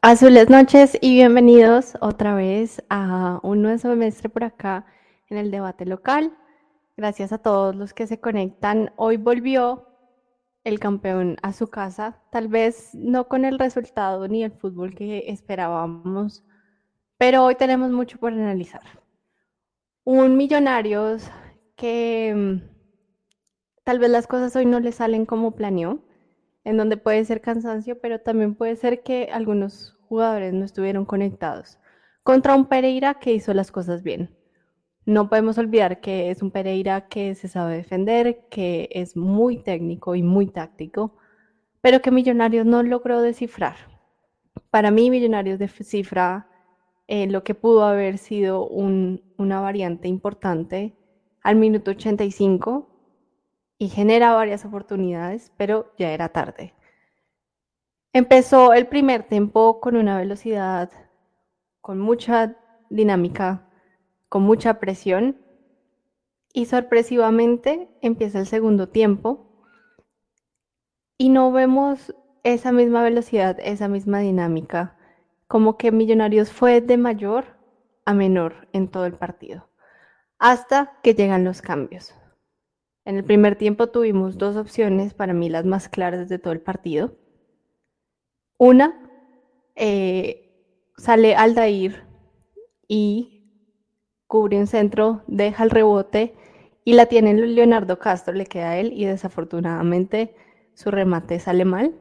Azules noches y bienvenidos otra vez a un nuevo semestre por acá en el debate local. Gracias a todos los que se conectan. Hoy volvió el campeón a su casa, tal vez no con el resultado ni el fútbol que esperábamos, pero hoy tenemos mucho por analizar. Un Millonarios que mm, tal vez las cosas hoy no le salen como planeó en donde puede ser cansancio, pero también puede ser que algunos jugadores no estuvieron conectados. Contra un Pereira que hizo las cosas bien. No podemos olvidar que es un Pereira que se sabe defender, que es muy técnico y muy táctico, pero que Millonarios no logró descifrar. Para mí, Millonarios descifra eh, lo que pudo haber sido una variante importante al minuto 85 y genera varias oportunidades, pero ya era tarde. Empezó el primer tiempo con una velocidad, con mucha dinámica, con mucha presión y sorpresivamente empieza el segundo tiempo y no vemos esa misma velocidad, esa misma dinámica, como que Millonarios fue de mayor a menor en todo el partido, hasta que llegan los cambios. En el primer tiempo tuvimos dos opciones, para mí las más claras de todo el partido. Una, eh, sale Aldair y cubre un centro, deja el rebote y la tiene Leonardo Castro, le queda a él y desafortunadamente su remate sale mal.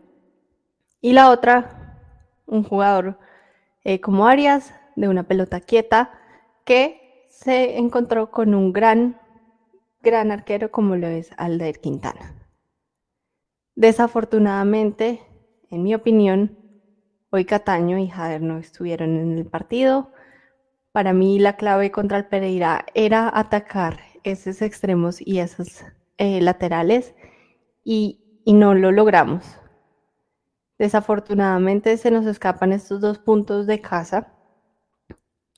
Y la otra, un jugador eh, como Arias, de una pelota quieta, que se encontró con un gran gran arquero como lo es Aldair Quintana. Desafortunadamente, en mi opinión, hoy Cataño y Jader no estuvieron en el partido. Para mí la clave contra el Pereira era atacar esos extremos y esos eh, laterales y, y no lo logramos. Desafortunadamente se nos escapan estos dos puntos de casa.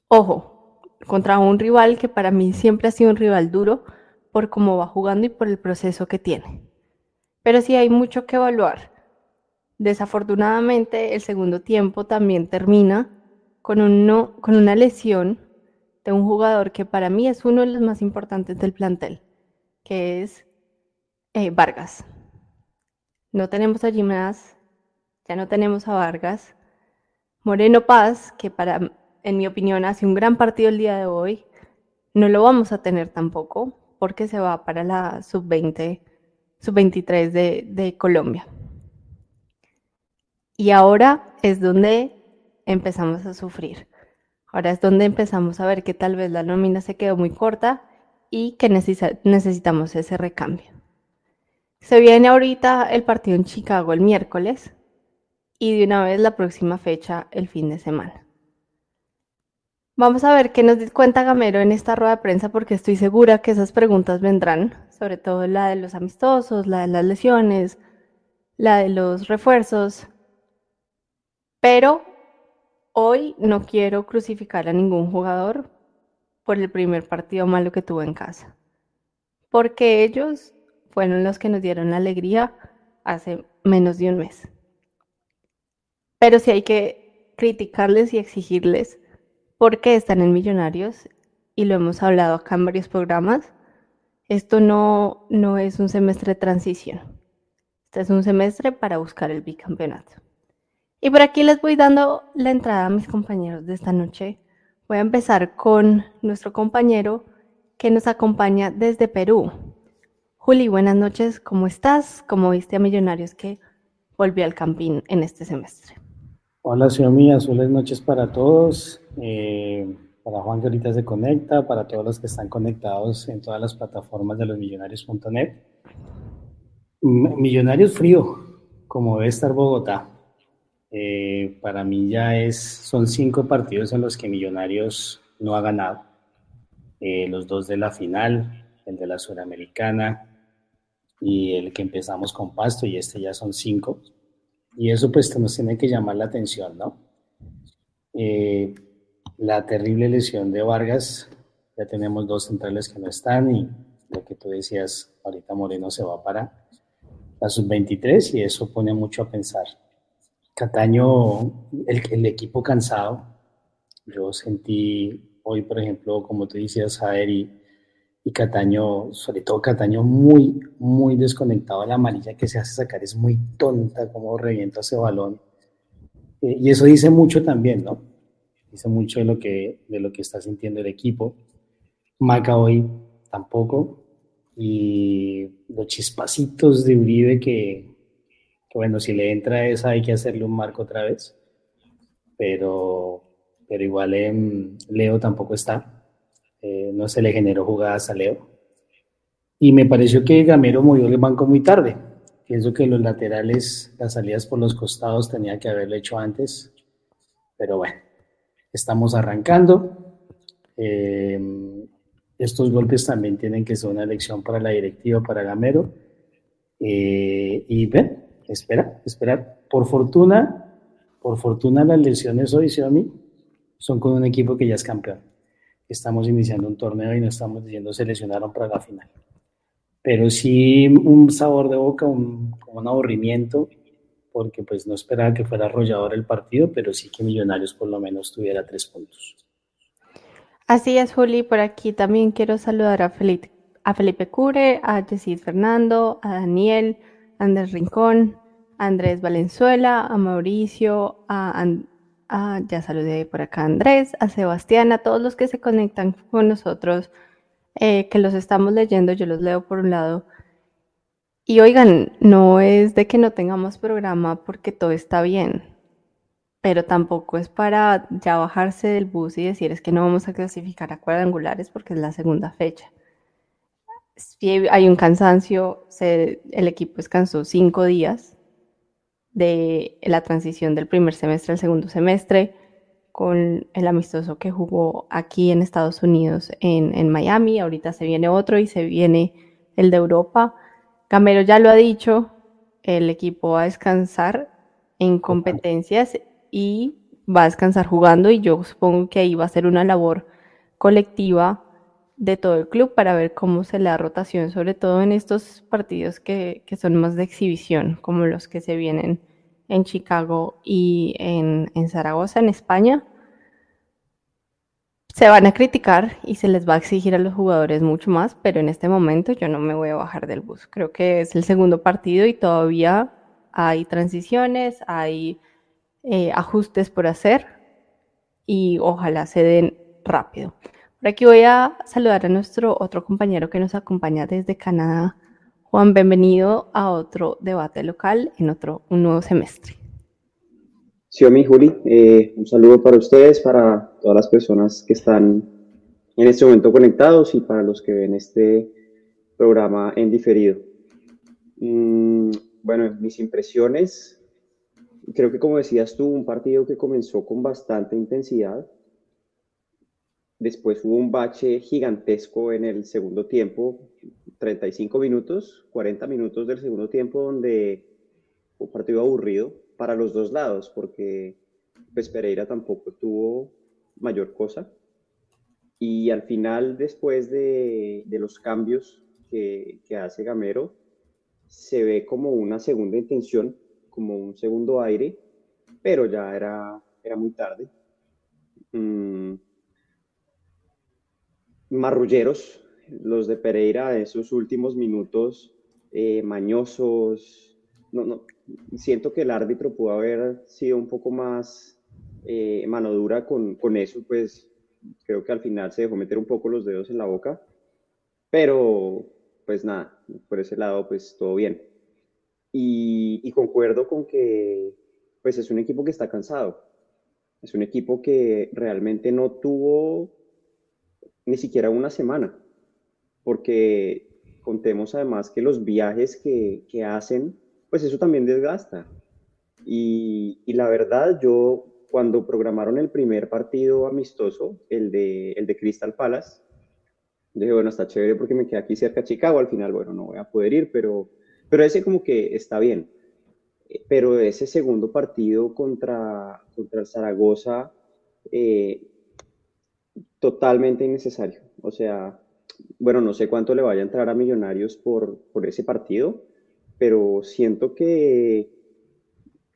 Ojo, contra un rival que para mí siempre ha sido un rival duro, por cómo va jugando y por el proceso que tiene. Pero sí hay mucho que evaluar. Desafortunadamente, el segundo tiempo también termina con, una lesión de un jugador que para mí es uno de los más importantes del plantel, que es eh, Vargas. No tenemos a Jiménez, ya no tenemos a Vargas. Moreno Paz, que para, en mi opinión, hace un gran partido el día de hoy, no lo vamos a tener tampoco porque se va para la sub-20, sub-23 de, Colombia. Y ahora es donde empezamos a sufrir. Ahora es donde empezamos a ver que tal vez la nómina se quedó muy corta y que necesitamos ese recambio. Se viene ahorita el partido en Chicago el miércoles y de una vez la próxima fecha el fin de semana. Vamos a ver qué nos cuenta Gamero en esta rueda de prensa porque estoy segura que esas preguntas vendrán, sobre todo la de los amistosos, la de las lesiones, la de los refuerzos. Pero hoy no quiero crucificar a ningún jugador por el primer partido malo que tuvo en casa, porque ellos fueron los que nos dieron la alegría hace menos de un mes. Pero sí hay que criticarles y exigirles porque están en Millonarios y lo hemos hablado acá en varios programas. Esto no, no es un semestre de transición. Este es un semestre para buscar el bicampeonato. Y por aquí les voy dando la entrada a mis compañeros de esta noche. Voy a empezar con nuestro compañero que nos acompaña desde Perú. Juli, buenas noches. ¿Cómo estás? ¿Cómo viste a Millonarios que volvió al campín en este semestre? Hola, señor mía. Buenas noches para todos. Eh, para Juan que ahorita se conecta, para todos los que están conectados en todas las plataformas de los millonarios.net. Millonarios frío, como debe estar Bogotá. Eh, para mí ya es, son cinco partidos en los que Millonarios no ha ganado. Eh, los dos de la final, el de la Suramericana y el que empezamos con Pasto y este ya son cinco. Y eso pues nos tiene que llamar la atención, ¿no? Eh, la terrible lesión de Vargas, ya tenemos dos centrales que no están y lo que tú decías, ahorita Moreno se va para la sub-23 y eso pone mucho a pensar. Cataño, el, el equipo cansado. Yo sentí hoy, por ejemplo, como tú decías, Jader y, y Cataño, sobre todo Cataño, muy, muy desconectado. La amarilla que se hace sacar es muy tonta, como revienta ese balón. Eh, y eso dice mucho también, ¿no? Dice mucho de lo que, de lo que está sintiendo el equipo. Maca hoy tampoco. Y los chispacitos de Uribe que, que, bueno, si le entra esa hay que hacerle un marco otra vez. Pero, pero igual en Leo tampoco está. Eh, no se le generó jugadas a Leo. Y me pareció que Gamero movió el banco muy tarde. Pienso que los laterales, las salidas por los costados tenía que haberlo hecho antes. Pero bueno, estamos arrancando. Eh, estos golpes también tienen que ser una lección para la directiva, para Gamero. Eh, y ven, espera, espera. Por fortuna, por fortuna las lesiones hoy, Xiaomi, son con un equipo que ya es campeón. Estamos iniciando un torneo y no estamos diciendo se lesionaron para la final. Pero sí un sabor de boca, un, un aburrimiento, porque pues no esperaba que fuera arrollador el partido, pero sí que Millonarios por lo menos tuviera tres puntos. Así es, Juli. Por aquí también quiero saludar a Felipe, a Felipe Cure, a Jessit Fernando, a Daniel, a Andrés Rincón, a Andrés Valenzuela, a Mauricio, a, ya saludé por acá a Andrés, a Sebastián, a todos los que se conectan con nosotros, eh, que los estamos leyendo, yo los leo por un lado. Y oigan, no es de que no tengamos programa porque todo está bien, pero tampoco es para ya bajarse del bus y decir es que no vamos a clasificar a cuadrangulares porque es la segunda fecha. Si hay un cansancio, el equipo descansó cinco días, de la transición del primer semestre al segundo semestre, con el amistoso que jugó aquí en Estados Unidos, en, Miami. Ahorita se viene otro y se viene el de Europa. Camero ya lo ha dicho, el equipo va a descansar en competencias y va a descansar jugando y yo supongo que ahí va a ser una labor colectiva de todo el club para ver cómo se le da rotación, sobre todo en estos partidos que, son más de exhibición, como los que se vienen en Chicago y en, en Zaragoza, en España. Se van a criticar y se les va a exigir a los jugadores mucho más, pero en este momento yo no me voy a bajar del bus. Creo que es el segundo partido y todavía hay transiciones, hay eh, ajustes por hacer y ojalá se den rápido. Por aquí voy a saludar a nuestro otro compañero que nos acompaña desde Canadá. Juan, bienvenido a otro debate local en otro un nuevo semestre. Sí, mi Juli, eh, un saludo para ustedes, para todas las personas que están en este momento conectados y para los que ven este programa en diferido. Mm, bueno, mis impresiones, creo que como decías tú, un partido que comenzó con bastante intensidad, Después hubo un bache gigantesco en el segundo tiempo, 35 minutos, 40 minutos del segundo tiempo, donde un partido aburrido para los dos lados, porque pues Pereira tampoco tuvo mayor cosa. Y al final, después de, los cambios que, hace Gamero, se ve como una segunda intención, como un segundo aire, pero ya era, era muy tarde. Mm, marrulleros, los de Pereira, esos últimos minutos eh, mañosos. No, no, siento que el árbitro pudo haber sido un poco más eh, mano dura con, con, eso, pues creo que al final se dejó meter un poco los dedos en la boca, pero pues nada, por ese lado pues todo bien. Y, y concuerdo con que pues es un equipo que está cansado, es un equipo que realmente no tuvo ni siquiera una semana, porque contemos además que los viajes que, que hacen, pues eso también desgasta. Y, y, la verdad, yo cuando programaron el primer partido amistoso, el de, el de Crystal Palace, dije, bueno, está chévere porque me queda aquí cerca de Chicago, al final, bueno, no voy a poder ir, pero, pero ese como que está bien. Pero ese segundo partido contra, contra el Zaragoza, eh, totalmente innecesario. O sea, bueno, no sé cuánto le vaya a entrar a Millonarios por, por ese partido, pero siento que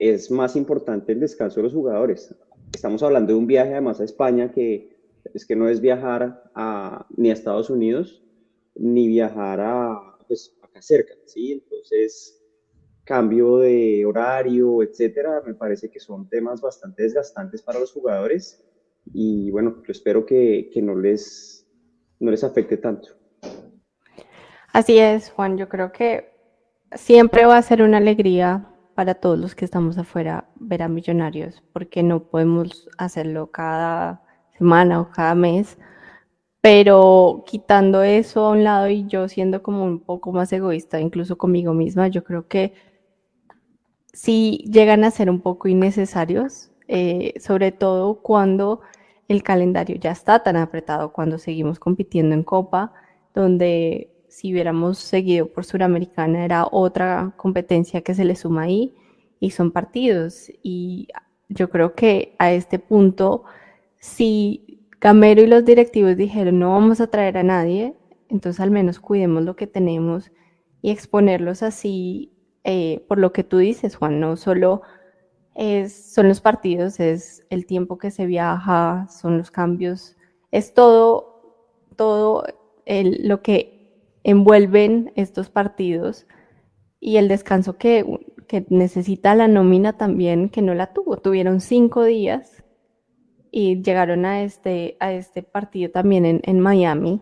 es más importante el descanso de los jugadores. Estamos hablando de un viaje además a España que es que no es viajar a, ni a Estados Unidos ni viajar a, pues, acá cerca, ¿sí? Entonces, cambio de horario, etcétera, me parece que son temas bastante desgastantes para los jugadores y bueno, yo espero que, que no, les, no les afecte tanto. Así es, Juan, yo creo que siempre va a ser una alegría para todos los que estamos afuera ver a Millonarios, porque no podemos hacerlo cada semana o cada mes, pero quitando eso a un lado y yo siendo como un poco más egoísta, incluso conmigo misma, yo creo que sí llegan a ser un poco innecesarios, eh, sobre todo cuando el calendario ya está tan apretado, cuando seguimos compitiendo en Copa, donde si hubiéramos seguido por Suramericana era otra competencia que se le suma ahí y son partidos. Y yo creo que a este punto, si Camero y los directivos dijeron no vamos a traer a nadie, entonces al menos cuidemos lo que tenemos y exponerlos así eh, por lo que tú dices, Juan, no solo es, son los partidos, es el tiempo que se viaja, son los cambios, es todo, todo el, lo que envuelven estos partidos y el descanso que, necesita la nómina también, que no la tuvo. Tuvieron cinco días y llegaron a este, a este partido también en, en Miami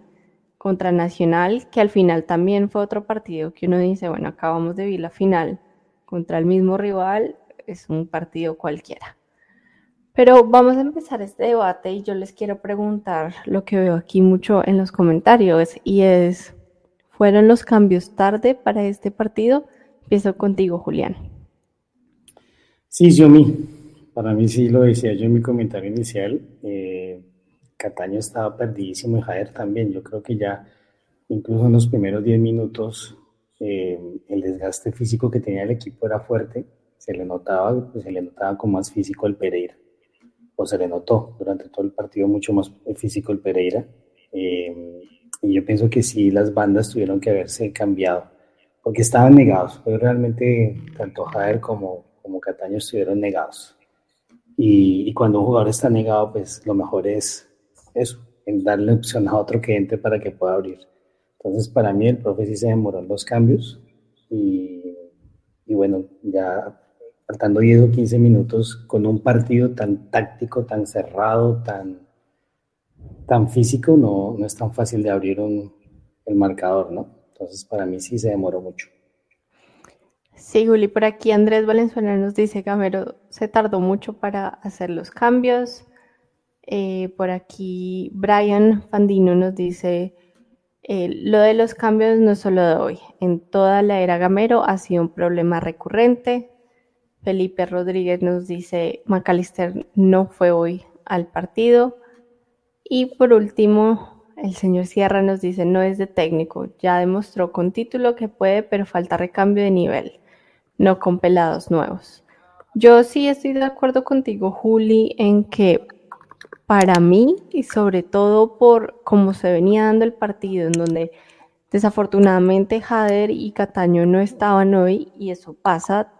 contra Nacional, que al final también fue otro partido que uno dice, bueno, acabamos de ver la final contra el mismo rival, es un partido cualquiera. Pero vamos a empezar este debate y yo les quiero preguntar lo que veo aquí mucho en los comentarios y es, ¿Fueron los cambios tarde para este partido? Empiezo contigo, Julián. Sí, Yomi. Para mí sí lo decía yo en mi comentario inicial. Eh, Cataño estaba perdidísimo y Jader también. Yo creo que ya, incluso en los primeros 10 minutos, eh, el desgaste físico que tenía el equipo era fuerte. Se le notaba, pues, se le notaba con más físico el Pereira. O se le notó durante todo el partido mucho más físico el Pereira. Eh, y yo pienso que sí, las bandas tuvieron que haberse cambiado, porque estaban negados. Pero realmente tanto Javier como, como Cataño estuvieron negados. Y, cuando un jugador está negado, pues lo mejor es eso, en darle opción a otro que entre para que pueda abrir. Entonces, para mí, el profe sí se demoró en los cambios. Y, y bueno, ya faltando 10 o 15 minutos con un partido tan táctico, tan cerrado, tan tan físico, no, no es tan fácil de abrir un, el marcador, ¿no? Entonces, para mí sí se demoró mucho. Sí, Juli, por aquí Andrés Valenzuela nos dice, Gamero se tardó mucho para hacer los cambios. Eh, por aquí Brian Fandino nos dice, eh, lo de los cambios no es solo de hoy, en toda la era Gamero ha sido un problema recurrente. Felipe Rodríguez nos dice, McAllister no fue hoy al partido. Y por último, el señor Sierra nos dice, no es de técnico, ya demostró con título que puede, pero falta recambio de nivel, no con pelados nuevos. Yo sí estoy de acuerdo contigo, Juli, en que para mí, y sobre todo por cómo se venía dando el partido, en donde desafortunadamente Jader y Cataño no estaban hoy, y eso pasa,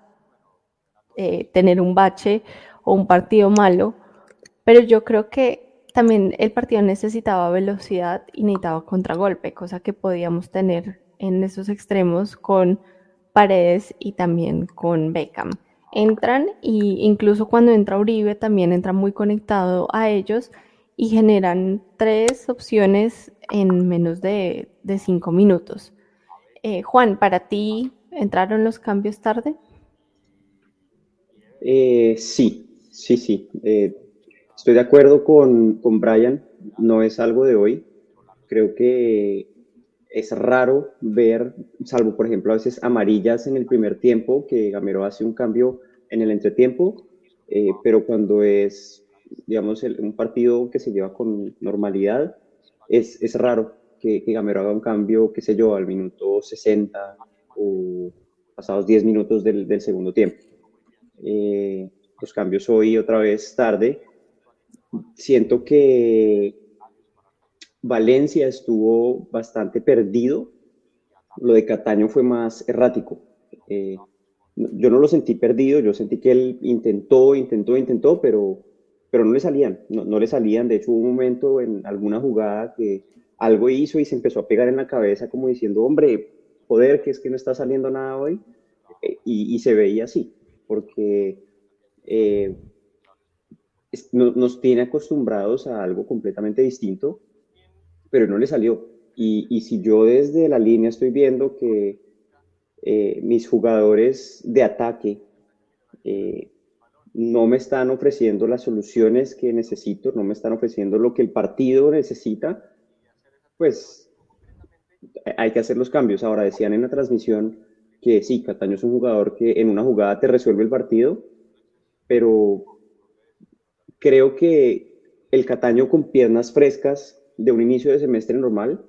eh, tener un bache o un partido malo, pero yo creo que también el partido necesitaba velocidad y necesitaba contragolpe, cosa que podíamos tener en esos extremos con Paredes y también con Beckham. Entran y incluso cuando entra Uribe también entra muy conectado a ellos y generan tres opciones en menos de, cinco minutos. Eh, Juan, ¿para ti entraron los cambios tarde? Eh, sí, sí, sí. Eh, Estoy de acuerdo con, con Brian, no es algo de hoy. Creo que es raro ver, salvo por ejemplo a veces amarillas en el primer tiempo, que Gamero hace un cambio en el entretiempo, eh, pero cuando es, digamos, un partido que se lleva con normalidad, es, es raro que, Gamero haga un cambio, qué sé yo, al minuto 60 o pasados 10 minutos del, del segundo tiempo. Eh, los cambios hoy otra vez tarde siento que Valencia estuvo bastante perdido. Lo de Cataño fue más errático. Eh, yo no lo sentí perdido, yo sentí que él intentó, intentó, intentó, pero, pero no le salían, no, no le salían. De hecho, hubo un momento en alguna jugada que algo hizo y se empezó a pegar en la cabeza como diciendo, hombre, joder, que es que no está saliendo nada hoy. Eh, y, y se veía así, porque eh, nos tiene acostumbrados a algo completamente distinto, pero no le salió. Y, si yo desde la línea estoy viendo que eh, mis jugadores de ataque eh, no me están ofreciendo las soluciones que necesito, no me están ofreciendo lo que el partido necesita, pues hay que hacer los cambios. Ahora decían en la transmisión que sí, Cataño es un jugador que en una jugada te resuelve el partido, pero creo que el Cataño con piernas frescas de un inicio de semestre normal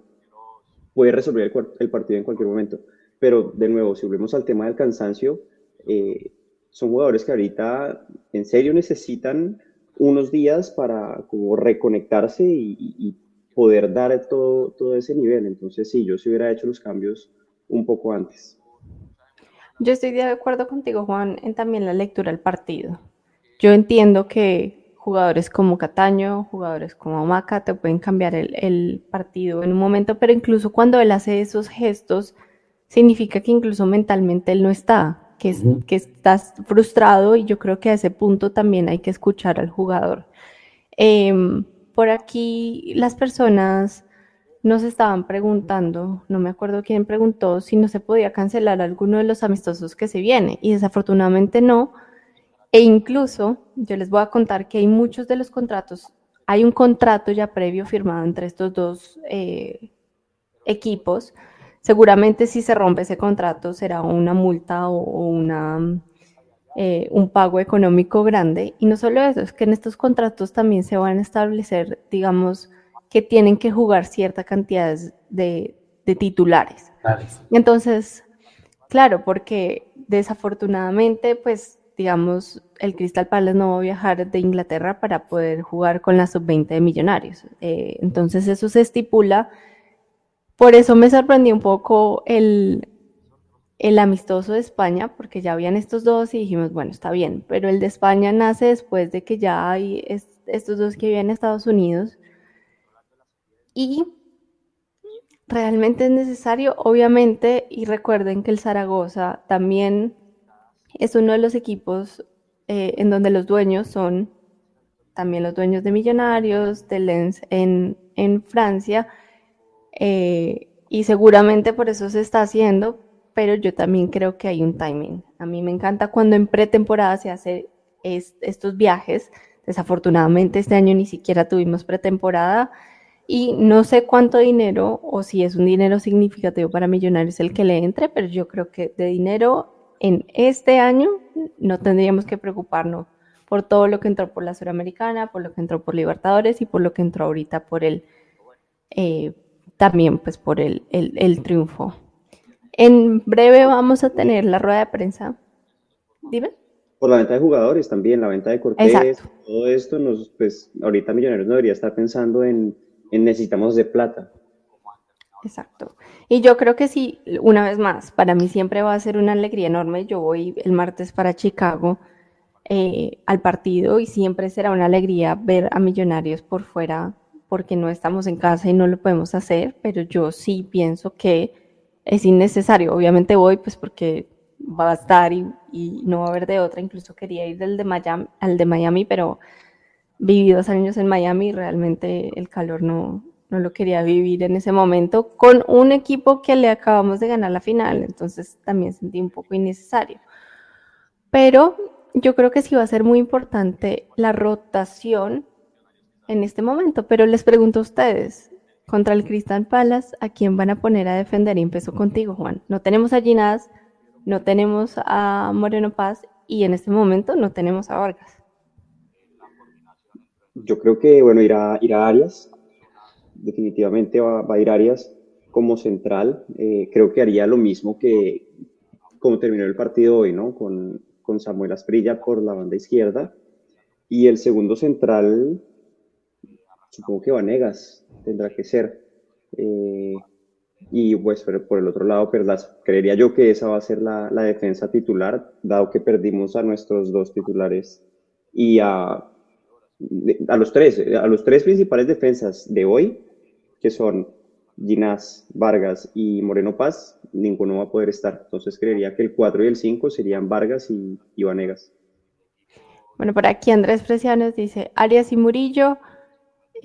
puede resolver el, partido en cualquier momento. Pero de nuevo, si volvemos al tema del cansancio, eh, son jugadores que ahorita en serio necesitan unos días para como reconectarse y, poder dar todo, todo ese nivel. Entonces, sí, yo sí hubiera hecho los cambios un poco antes. Yo estoy de acuerdo contigo, Juan, en también la lectura del partido. Yo entiendo que jugadores como Cataño, jugadores como Maca te pueden cambiar el, el partido en un momento, pero incluso cuando él hace esos gestos, significa que incluso mentalmente él no está, que, que estás frustrado y yo creo que a ese punto también hay que escuchar al jugador. Em, por aquí las personas nos estaban preguntando, no me acuerdo quién preguntó, si no se podía cancelar alguno de los amistosos que se viene y desafortunadamente no. E incluso yo les voy a contar que hay muchos de los contratos, hay un contrato ya previo firmado entre estos dos eh, equipos Seguramente si se rompe ese contrato será una multa o, una, eh, un pago económico grande. Y no solo eso, es que en estos contratos también se van a establecer, digamos, que tienen que jugar cierta cantidad de, titulares. Entonces, claro, porque desafortunadamente, pues, digamos, el Crystal Palace no va a viajar de Inglaterra para poder jugar con la sub-20 de millonarios. Eh, entonces, eso se estipula por eso me sorprendió un poco el, el amistoso de España, porque ya habían estos dos y dijimos, bueno, está bien, pero el de España nace después de que ya hay estos dos que vivían en Estados Unidos. Y realmente es necesario, obviamente, y recuerden que el Zaragoza también es uno de los equipos eh, en donde los dueños son también los dueños de Millonarios, de Lens en, Francia, eh, y seguramente por eso se está haciendo, pero yo también creo que hay un timing. A mí me encanta cuando en pretemporada se hace estos viajes. Desafortunadamente este año ni siquiera tuvimos pretemporada y no sé cuánto dinero o si es un dinero significativo para Millonarios el que le entre, pero yo creo que de dinero en este año no tendríamos que preocuparnos por todo lo que entró por la Suramericana, por lo que entró por Libertadores y por lo que entró ahorita por el eh, también pues por el, el, triunfo. En breve vamos a tener la rueda de prensa. Dime. Por la venta de jugadores también, la venta de Cortés, todo esto, nos, pues ahorita Millonarios no debería estar pensando en, en necesitamos de plata. Exacto. Y yo creo que sí, una vez más, para mí siempre va a ser una alegría enorme. Yo voy el martes para Chicago eh, al partido y siempre será una alegría ver a Millonarios por fuera porque no estamos en casa y no lo podemos hacer, pero yo sí pienso que es innecesario. Obviamente voy pues porque va a estar y, no va a haber de otra. Incluso quería ir del de Miami, al de Miami, pero viví dos años en Miami y realmente el calor no, no lo quería vivir en ese momento con un equipo que le acabamos de ganar la final, entonces también sentí un poco innecesario. Pero yo creo que sí va a ser muy importante la rotación en este momento, pero les pregunto a ustedes, contra el Crystal Palace, ¿a quién van a poner a defender? Y empezó contigo, Juan. No tenemos a Ginás, no tenemos a Moreno Paz y en este momento no tenemos a Vargas. Yo creo que, bueno, irá, irá Arias. Definitivamente va, a ir Arias como central. Eh, creo que haría lo mismo que como terminó el partido hoy, ¿no? Con, con Samuel Asprilla por la banda izquierda. Y el segundo central, supongo que Vanegas tendrá que ser. Eh, y pues por el otro lado Perlas. Creería yo que esa va a ser la, la, defensa titular, dado que perdimos a nuestros dos titulares y a, a, los tres, a los tres principales defensas de hoy, que son Ginás, Vargas y Moreno Paz, ninguno va a poder estar. Entonces creería que el 4 y el 5 serían Vargas y, y Vanegas. Bueno, por aquí Andrés Precianos dice Arias y Murillo.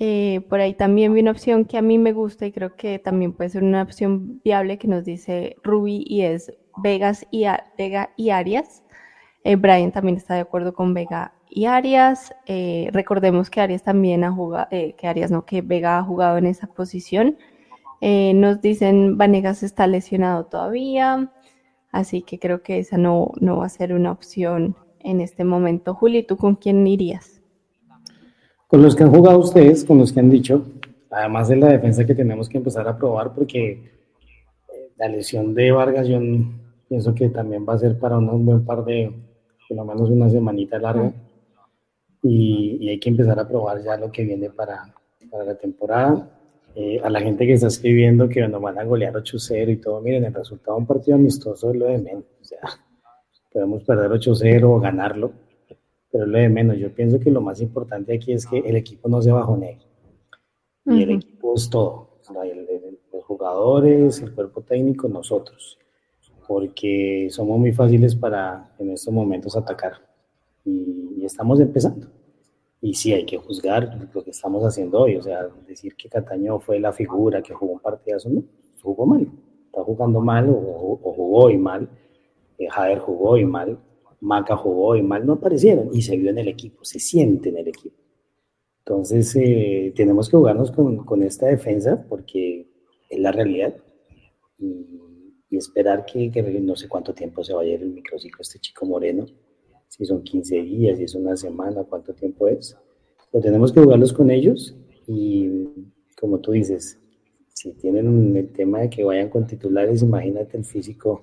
Eh, por ahí también vi una opción que a mí me gusta y creo que también puede ser una opción viable que nos dice Ruby y es Vegas y Vega y Arias. Eh, Brian también está de acuerdo con Vega y Arias. Eh, recordemos que Arias también ha jugado, que Arias no, que Vega ha jugado en esa posición. nos dicen Vanegas está lesionado todavía, así que creo que esa no, no va a ser una opción en este momento. Juli, ¿tú con quién irías? Con los que han jugado ustedes, con los que han dicho, además de la defensa que tenemos que empezar a probar, porque eh, la lesión de Vargas yo pienso que también va a ser para un buen par de, por lo menos una semanita larga, y, hay que empezar a probar ya lo que viene para, para la temporada. Eh, a la gente que está escribiendo que nos van a golear 8-0 y todo, miren, el resultado de un partido amistoso es lo de menos. O sea, podemos perder 8-0 o ganarlo, pero lo de menos. Yo pienso que lo más importante aquí es que el equipo no se bajone. Y el equipo es todo. los jugadores, el cuerpo técnico, nosotros. Porque somos muy fáciles para en estos momentos atacar. Y, estamos empezando. Y sí, hay que juzgar lo que estamos haciendo hoy. O sea, decir que Cataño fue la figura que jugó un partidazo, no, jugó mal. Está jugando mal o, o jugó hoy mal Jader jugó y mal, Maca jugó y mal, no aparecieron y se vio en el equipo, se siente en el equipo. Entonces, eh, tenemos que jugarnos con, esta defensa porque es la realidad y, esperar que, no sé cuánto tiempo se vaya el microciclo este chico Moreno, si son 15 días, si es una semana, cuánto tiempo es. Pero tenemos que jugarlos con ellos y, como tú dices, si tienen el tema de que vayan con titulares, imagínate el físico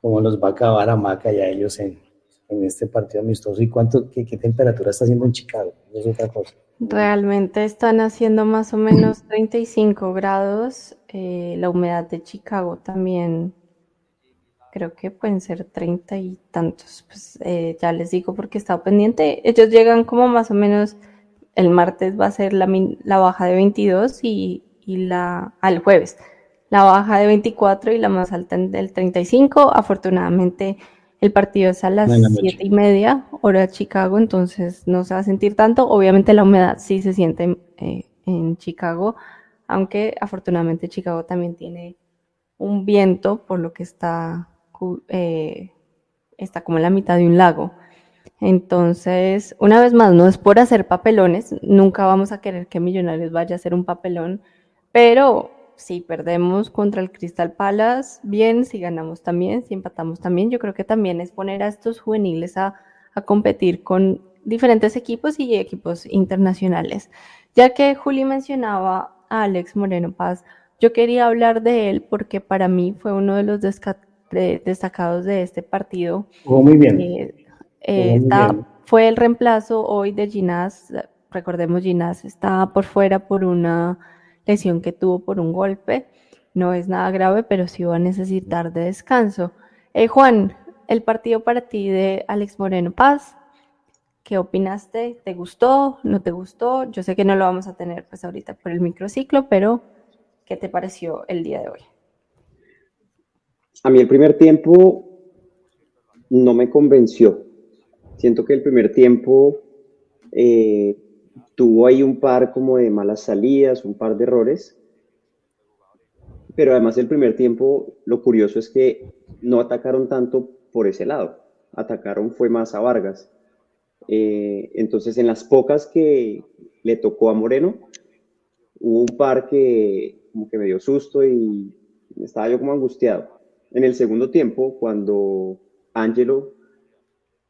cómo los va a acabar a Maca y ellos en, en este partido amistoso y cuánto, qué, qué, temperatura está haciendo en Chicago. Es otra cosa. Realmente están haciendo más o menos 35 grados. Eh, la humedad de Chicago también creo que pueden ser 30 y tantos. Pues eh, ya les digo porque he estado pendiente. Ellos llegan como más o menos el martes va a ser la, la baja de 22 y, y la al jueves la baja de 24 y la más alta del 35. Afortunadamente el partido es a las 7 y media, hora de Chicago, entonces no se va a sentir tanto. Obviamente la humedad sí se siente eh, en Chicago, aunque afortunadamente Chicago también tiene un viento, por lo que está, eh, está como la mitad de un lago. Entonces, una vez más, no es por hacer papelones, nunca vamos a querer que Millonarios vaya a hacer un papelón, pero si perdemos contra el Crystal Palace, bien, si ganamos también, si empatamos también, yo creo que también es poner a estos juveniles a, competir con diferentes equipos y equipos internacionales. Ya que Juli mencionaba a Alex Moreno Paz, yo quería hablar de él porque para mí fue uno de los destacados de este partido. muy bien. Eh, eh, fue el reemplazo hoy de Ginás. Recordemos, Ginás estaba por fuera por una lesión que tuvo por un golpe. No es nada grave, pero sí va a necesitar de descanso. Eh, Juan, el partido para ti de Alex Moreno Paz, ¿qué opinaste? ¿Te gustó? ¿No te gustó? Yo sé que no lo vamos a tener pues ahorita por el microciclo, pero ¿qué te pareció el día de hoy? A mí el primer tiempo no me convenció. Siento que el primer tiempo eh, tuvo ahí un par como de malas salidas, un par de errores, pero además el primer tiempo, lo curioso es que no atacaron tanto por ese lado, atacaron fue más a Vargas. Eh, entonces en las pocas que le tocó a Moreno, hubo un par que como que me dio susto y estaba yo como angustiado. En el segundo tiempo, cuando Angelo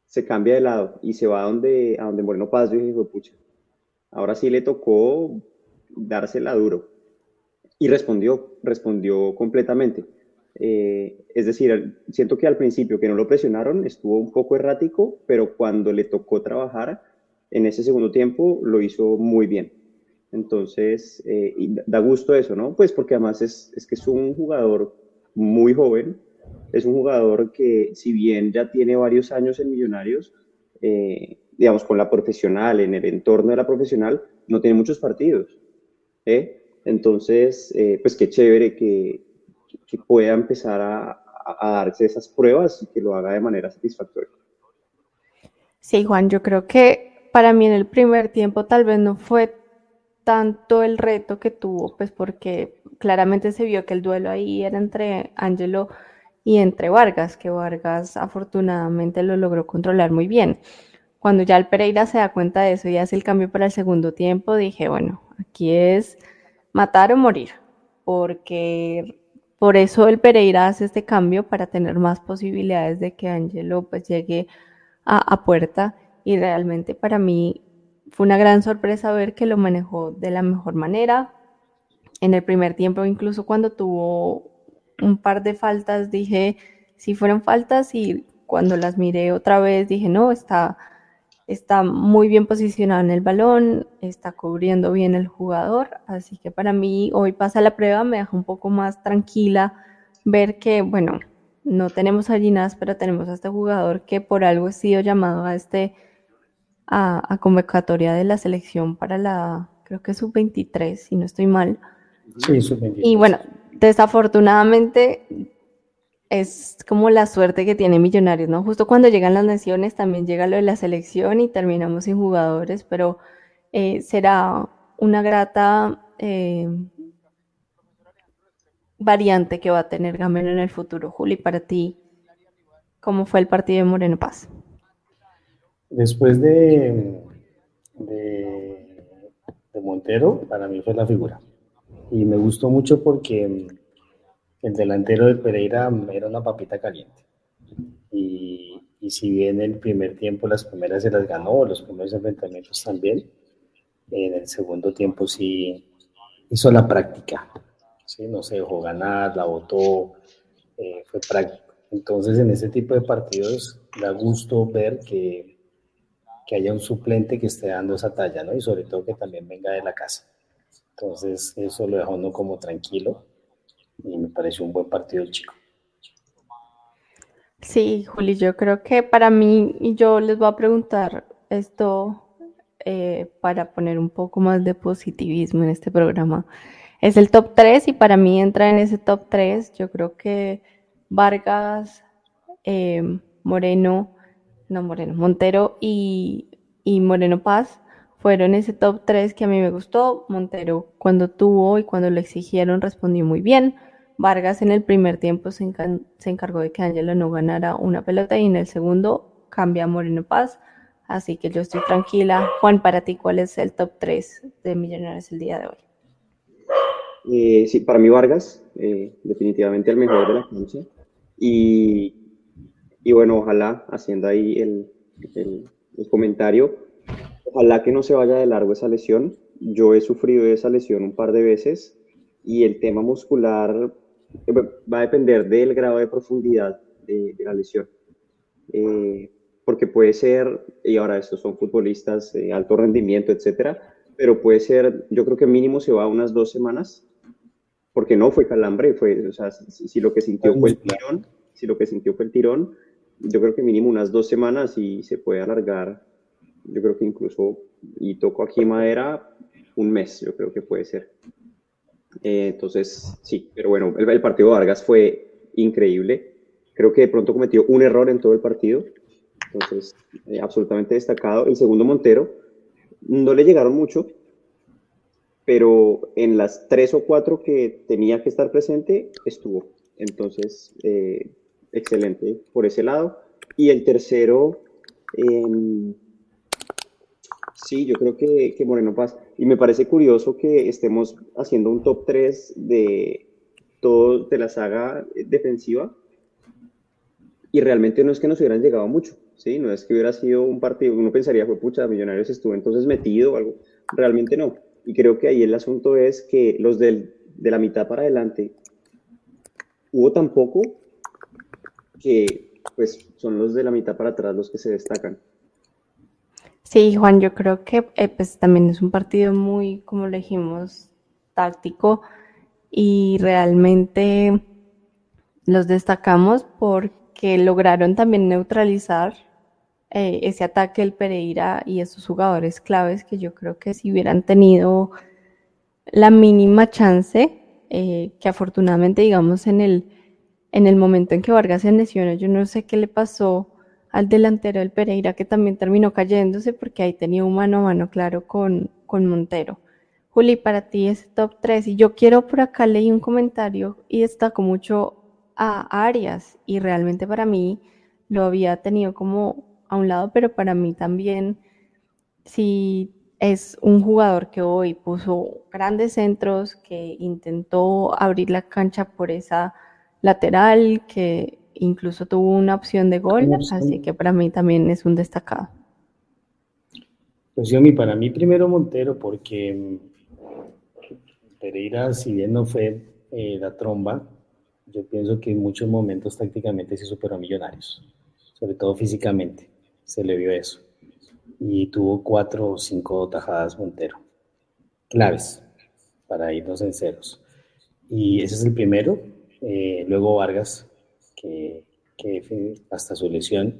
se cambia de lado y se va a donde, a donde Moreno Paz, yo dije, pucha, Ahora sí le tocó dársela duro. Y respondió, respondió completamente. Eh, es decir, siento que al principio que no lo presionaron estuvo un poco errático, pero cuando le tocó trabajar en ese segundo tiempo lo hizo muy bien. Entonces, eh, da gusto eso, ¿no? Pues porque además es, es que es un jugador muy joven, es un jugador que si bien ya tiene varios años en Millonarios, eh, digamos, con la profesional, en el entorno de la profesional, no tiene muchos partidos. ¿eh? Entonces, eh, pues qué chévere que, que pueda empezar a, a, darse esas pruebas y que lo haga de manera satisfactoria. Sí, Juan, yo creo que para mí en el primer tiempo tal vez no fue tanto el reto que tuvo, pues porque claramente se vio que el duelo ahí era entre Angelo y entre Vargas, que Vargas afortunadamente lo logró controlar muy bien. Cuando ya el Pereira se da cuenta de eso y hace el cambio para el segundo tiempo, dije, bueno, aquí es matar o morir, porque por eso el Pereira hace este cambio para tener más posibilidades de que Angelo pues llegue a, a puerta y realmente para mí fue una gran sorpresa ver que lo manejó de la mejor manera. En el primer tiempo, incluso cuando tuvo un par de faltas, dije, si fueron faltas y cuando las miré otra vez, dije, no, está, está muy bien posicionado en el balón, está cubriendo bien el jugador, así que para mí hoy pasa la prueba, me deja un poco más tranquila ver que, bueno, no tenemos a Ginás, pero tenemos a este jugador que por algo ha sido llamado a este a, a convocatoria de la selección para la, creo que sub-23, si no estoy mal. Sí, sub-23. Y bueno, desafortunadamente es como la suerte que tiene Millonarios, ¿no? Justo cuando llegan las naciones también llega lo de la selección y terminamos sin jugadores, pero eh, será una grata eh, variante que va a tener Gamero en el futuro. Juli, para ti, ¿cómo fue el partido de Moreno Paz? Después de, de, de Montero, para mí fue la figura y me gustó mucho porque el delantero del Pereira era una papita caliente. Y, y, si bien el primer tiempo las primeras se las ganó, los primeros enfrentamientos también, en el segundo tiempo sí hizo la práctica. ¿sí? No se dejó ganar, la votó, eh, fue práctico. Entonces en ese tipo de partidos da gusto ver que, que haya un suplente que esté dando esa talla, ¿no? Y sobre todo que también venga de la casa. Entonces, eso lo dejó uno como tranquilo y me pareció un buen partido el chico. Sí, Juli, yo creo que para mí, y yo les voy a preguntar esto eh, para poner un poco más de positivismo en este programa. Es el top 3 y para mí entra en ese top 3. Yo creo que Vargas, eh, Moreno, no Moreno, Montero y, y Moreno Paz fueron ese top 3 que a mí me gustó. Montero cuando tuvo y cuando lo exigieron respondió muy bien. Vargas en el primer tiempo se, encargó de que Ángelo no ganara una pelota y en el segundo cambia a Moreno Paz. Así que yo estoy tranquila. Juan, para ti, ¿cuál es el top 3 de Millonarios el día de hoy? Eh, sí, para mí Vargas, eh, definitivamente el mejor de la cancha. Y, y bueno, ojalá, haciendo ahí el, el, el comentario, Ojalá que no se vaya de largo esa lesión. Yo he sufrido esa lesión un par de veces y el tema muscular eh, va a depender del grado de profundidad de, de la lesión. Eh, porque puede ser, y ahora estos son futbolistas de alto rendimiento, etcétera, pero puede ser, yo creo que mínimo se va unas dos semanas, porque no fue calambre, fue, o sea, si, si lo que sintió fue el tirón, si lo que sintió fue el tirón, yo creo que mínimo unas dos semanas y se puede alargar yo creo que incluso, y toco aquí madera, un mes, yo creo que puede ser. Eh, entonces, sí, pero bueno, el, el, partido de Vargas fue increíble. Creo que de pronto cometió un error en todo el partido. Entonces, eh, absolutamente destacado. El segundo Montero, no le llegaron mucho, pero en las tres o cuatro que tenía que estar presente, estuvo. Entonces, eh, excelente por ese lado. Y el tercero, eh, Sí, yo creo que, que, Moreno Paz. Y me parece curioso que estemos haciendo un top 3 de todo de la saga defensiva. Y realmente no es que nos hubieran llegado mucho, ¿sí? No es que hubiera sido un partido, uno pensaría, fue pucha, Millonarios estuvo entonces metido o algo. Realmente no. Y creo que ahí el asunto es que los del, de la mitad para adelante hubo tan poco que pues son los de la mitad para atrás los que se destacan. Sí, Juan, yo creo que eh, pues también es un partido muy, como le dijimos, táctico y realmente los destacamos porque lograron también neutralizar eh, ese ataque del Pereira y esos jugadores claves que yo creo que si hubieran tenido la mínima chance, eh, que afortunadamente digamos en el, en el momento en que Vargas se lesionó, yo no sé qué le pasó al delantero del Pereira que también terminó cayéndose porque ahí tenía un mano a mano claro con, con Montero. Juli, para ti es top 3 y yo quiero por acá leí un comentario y destaco mucho a Arias y realmente para mí lo había tenido como a un lado, pero para mí también si es un jugador que hoy puso grandes centros, que intentó abrir la cancha por esa lateral, que incluso tuvo una opción de gol, así que para mí también es un destacado. Pues yo, mi, para mí primero Montero, porque mm, Pereira, si bien no fue eh, la tromba, yo pienso que en muchos momentos tácticamente se superó a Millonarios, sobre todo físicamente, se le vio eso. Y tuvo cuatro o cinco tajadas Montero, claves, para irnos en ceros. Y ese es el primero. Eh, luego Vargas, que, hasta su lesión.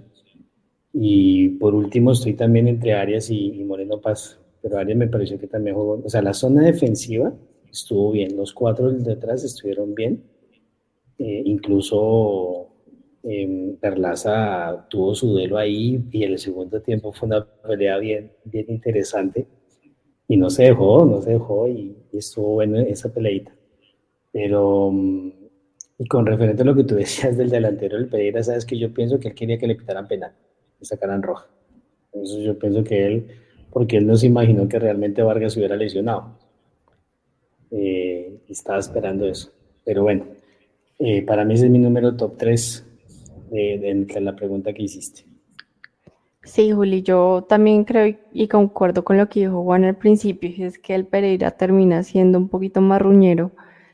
Y por último estoy también entre Arias y, Moreno Paz, pero Arias me pareció que también jugó, o sea, la zona defensiva estuvo bien, los cuatro detrás estuvieron bien, eh, incluso eh, Perlaza tuvo su duelo ahí y el segundo tiempo fue una pelea bien, bien interesante y no se dejó, no se dejó y, y estuvo bueno esa peleita. Pero mm, y con referente a lo que tú decías del delantero del Pereira, sabes que yo pienso que él quería que le pitaran penal, le sacaran roja. Eso yo pienso que él, porque él no se imaginó que realmente Vargas se hubiera lesionado. Eh, estaba esperando eso. Pero bueno, eh, para mí ese es mi número top 3 de, de, la pregunta que hiciste. Sí, Juli, yo también creo y concuerdo con lo que dijo Juan al principio, es que el Pereira termina siendo un poquito marruñero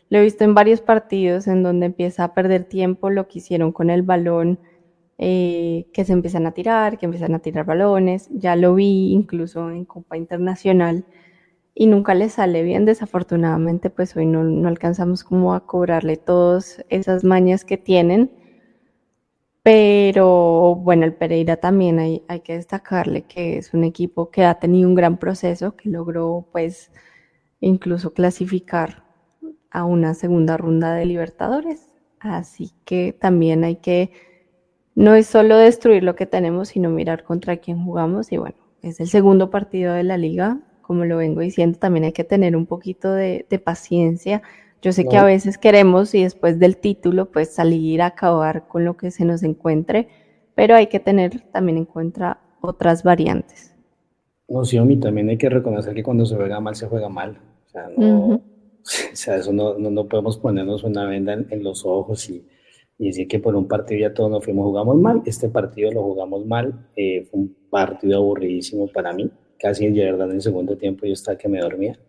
lo he visto en varios partidos en donde empieza a perder tiempo lo que hicieron con el balón, eh, que se empiezan a tirar, que empiezan a tirar balones. Ya lo vi incluso en Copa Internacional y nunca le sale bien. Desafortunadamente, pues hoy no, no alcanzamos como a cobrarle todas esas mañas que tienen. Pero bueno, el Pereira también hay, hay que destacarle que es un equipo que ha tenido un gran proceso, que logró pues incluso clasificar a una segunda ronda de Libertadores. Así que también hay que, no es solo destruir lo que tenemos, sino mirar contra quién jugamos. Y bueno, es el segundo partido de la liga, como lo vengo diciendo, también hay que tener un poquito de, paciencia. Yo sé que a veces queremos y después del título pues salir a acabar con lo que se nos encuentre, pero hay que tener también en cuenta otras variantes. No, sí, mí también hay que reconocer que cuando se juega mal, se juega mal. O sea, no, o sea, eso no, no, podemos ponernos una venda en, los ojos y, y, decir que por un partido ya todos nos fuimos, jugamos mal. Este partido lo jugamos mal. Eh, fue un partido aburridísimo para mí. Casi de verdad en el segundo tiempo yo estaba que me dormía.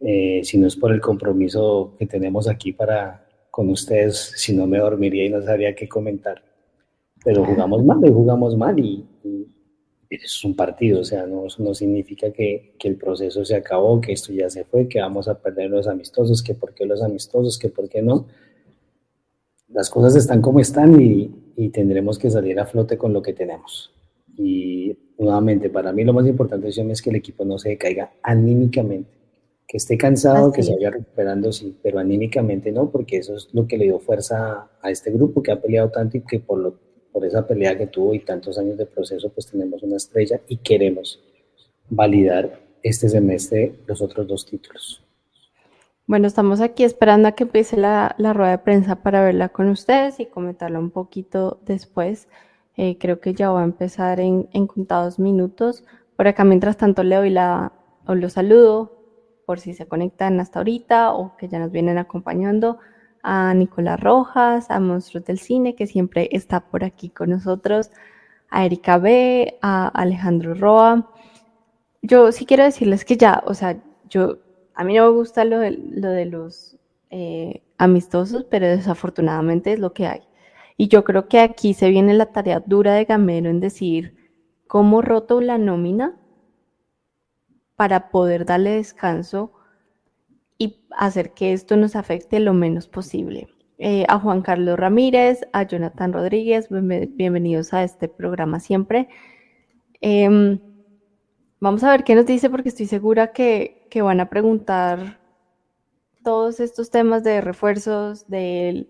Eh, si no es por el compromiso que tenemos aquí para con ustedes, si no me dormiría y no sabría qué comentar. Pero jugamos mal, jugamos mal y es un partido, o sea, no, no significa que, que, el proceso se acabó, que esto ya se fue, que vamos a perder los amistosos, que por qué los amistosos, que por qué no. Las cosas están como están y, y tendremos que salir a flote con lo que tenemos. Y nuevamente, para mí lo más importante es que el equipo no se caiga anímicamente, que esté cansado, que se vaya recuperando, sí, pero anímicamente no, porque eso es lo que le dio fuerza a este grupo que ha peleado tanto y que por lo por esa pelea que tuvo y tantos años de proceso, pues tenemos una estrella y queremos validar este semestre los otros dos títulos. Bueno, estamos aquí esperando a que empiece la, rueda de prensa para verla con ustedes y comentarla un poquito después. Eh, creo que ya va a empezar en, contados minutos. Por acá, mientras tanto, le doy la, o los saludo por si se conectan hasta ahorita o que ya nos vienen acompañando a Nicolás Rojas, a Monstruos del Cine, que siempre está por aquí con nosotros, a Erika B, a Alejandro Roa. Yo sí quiero decirles que ya, o sea, yo, a mí no me gusta lo de, lo de los eh, amistosos, pero desafortunadamente es lo que hay. Y yo creo que aquí se viene la tarea dura de Gamero en decir, cómo roto la nómina para poder darle descanso y hacer que esto nos afecte lo menos posible. Eh, a Juan Carlos Ramírez, a Jonathan Rodríguez, bienvenidos a este programa siempre. Em, vamos a ver qué nos dice porque estoy segura que, que van a preguntar todos estos temas de refuerzos, de,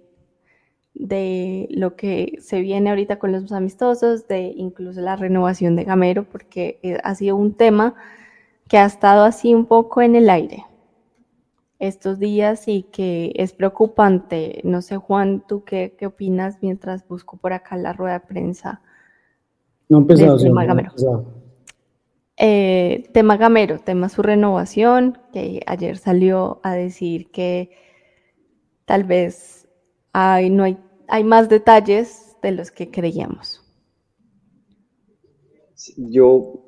de lo que se viene ahorita con los amistosos, de incluso la renovación de Gamero, porque eh, ha sido un tema que ha estado así un poco en el aire estos días y que es preocupante. No sé, Juan, ¿tú qué, qué opinas mientras busco por acá la rueda de prensa? No empezado, tema Gamero. Eh, tema Gamero, tema su renovación, que ayer salió a decir que tal vez hay, no hay, hay más detalles de los que creíamos. Yo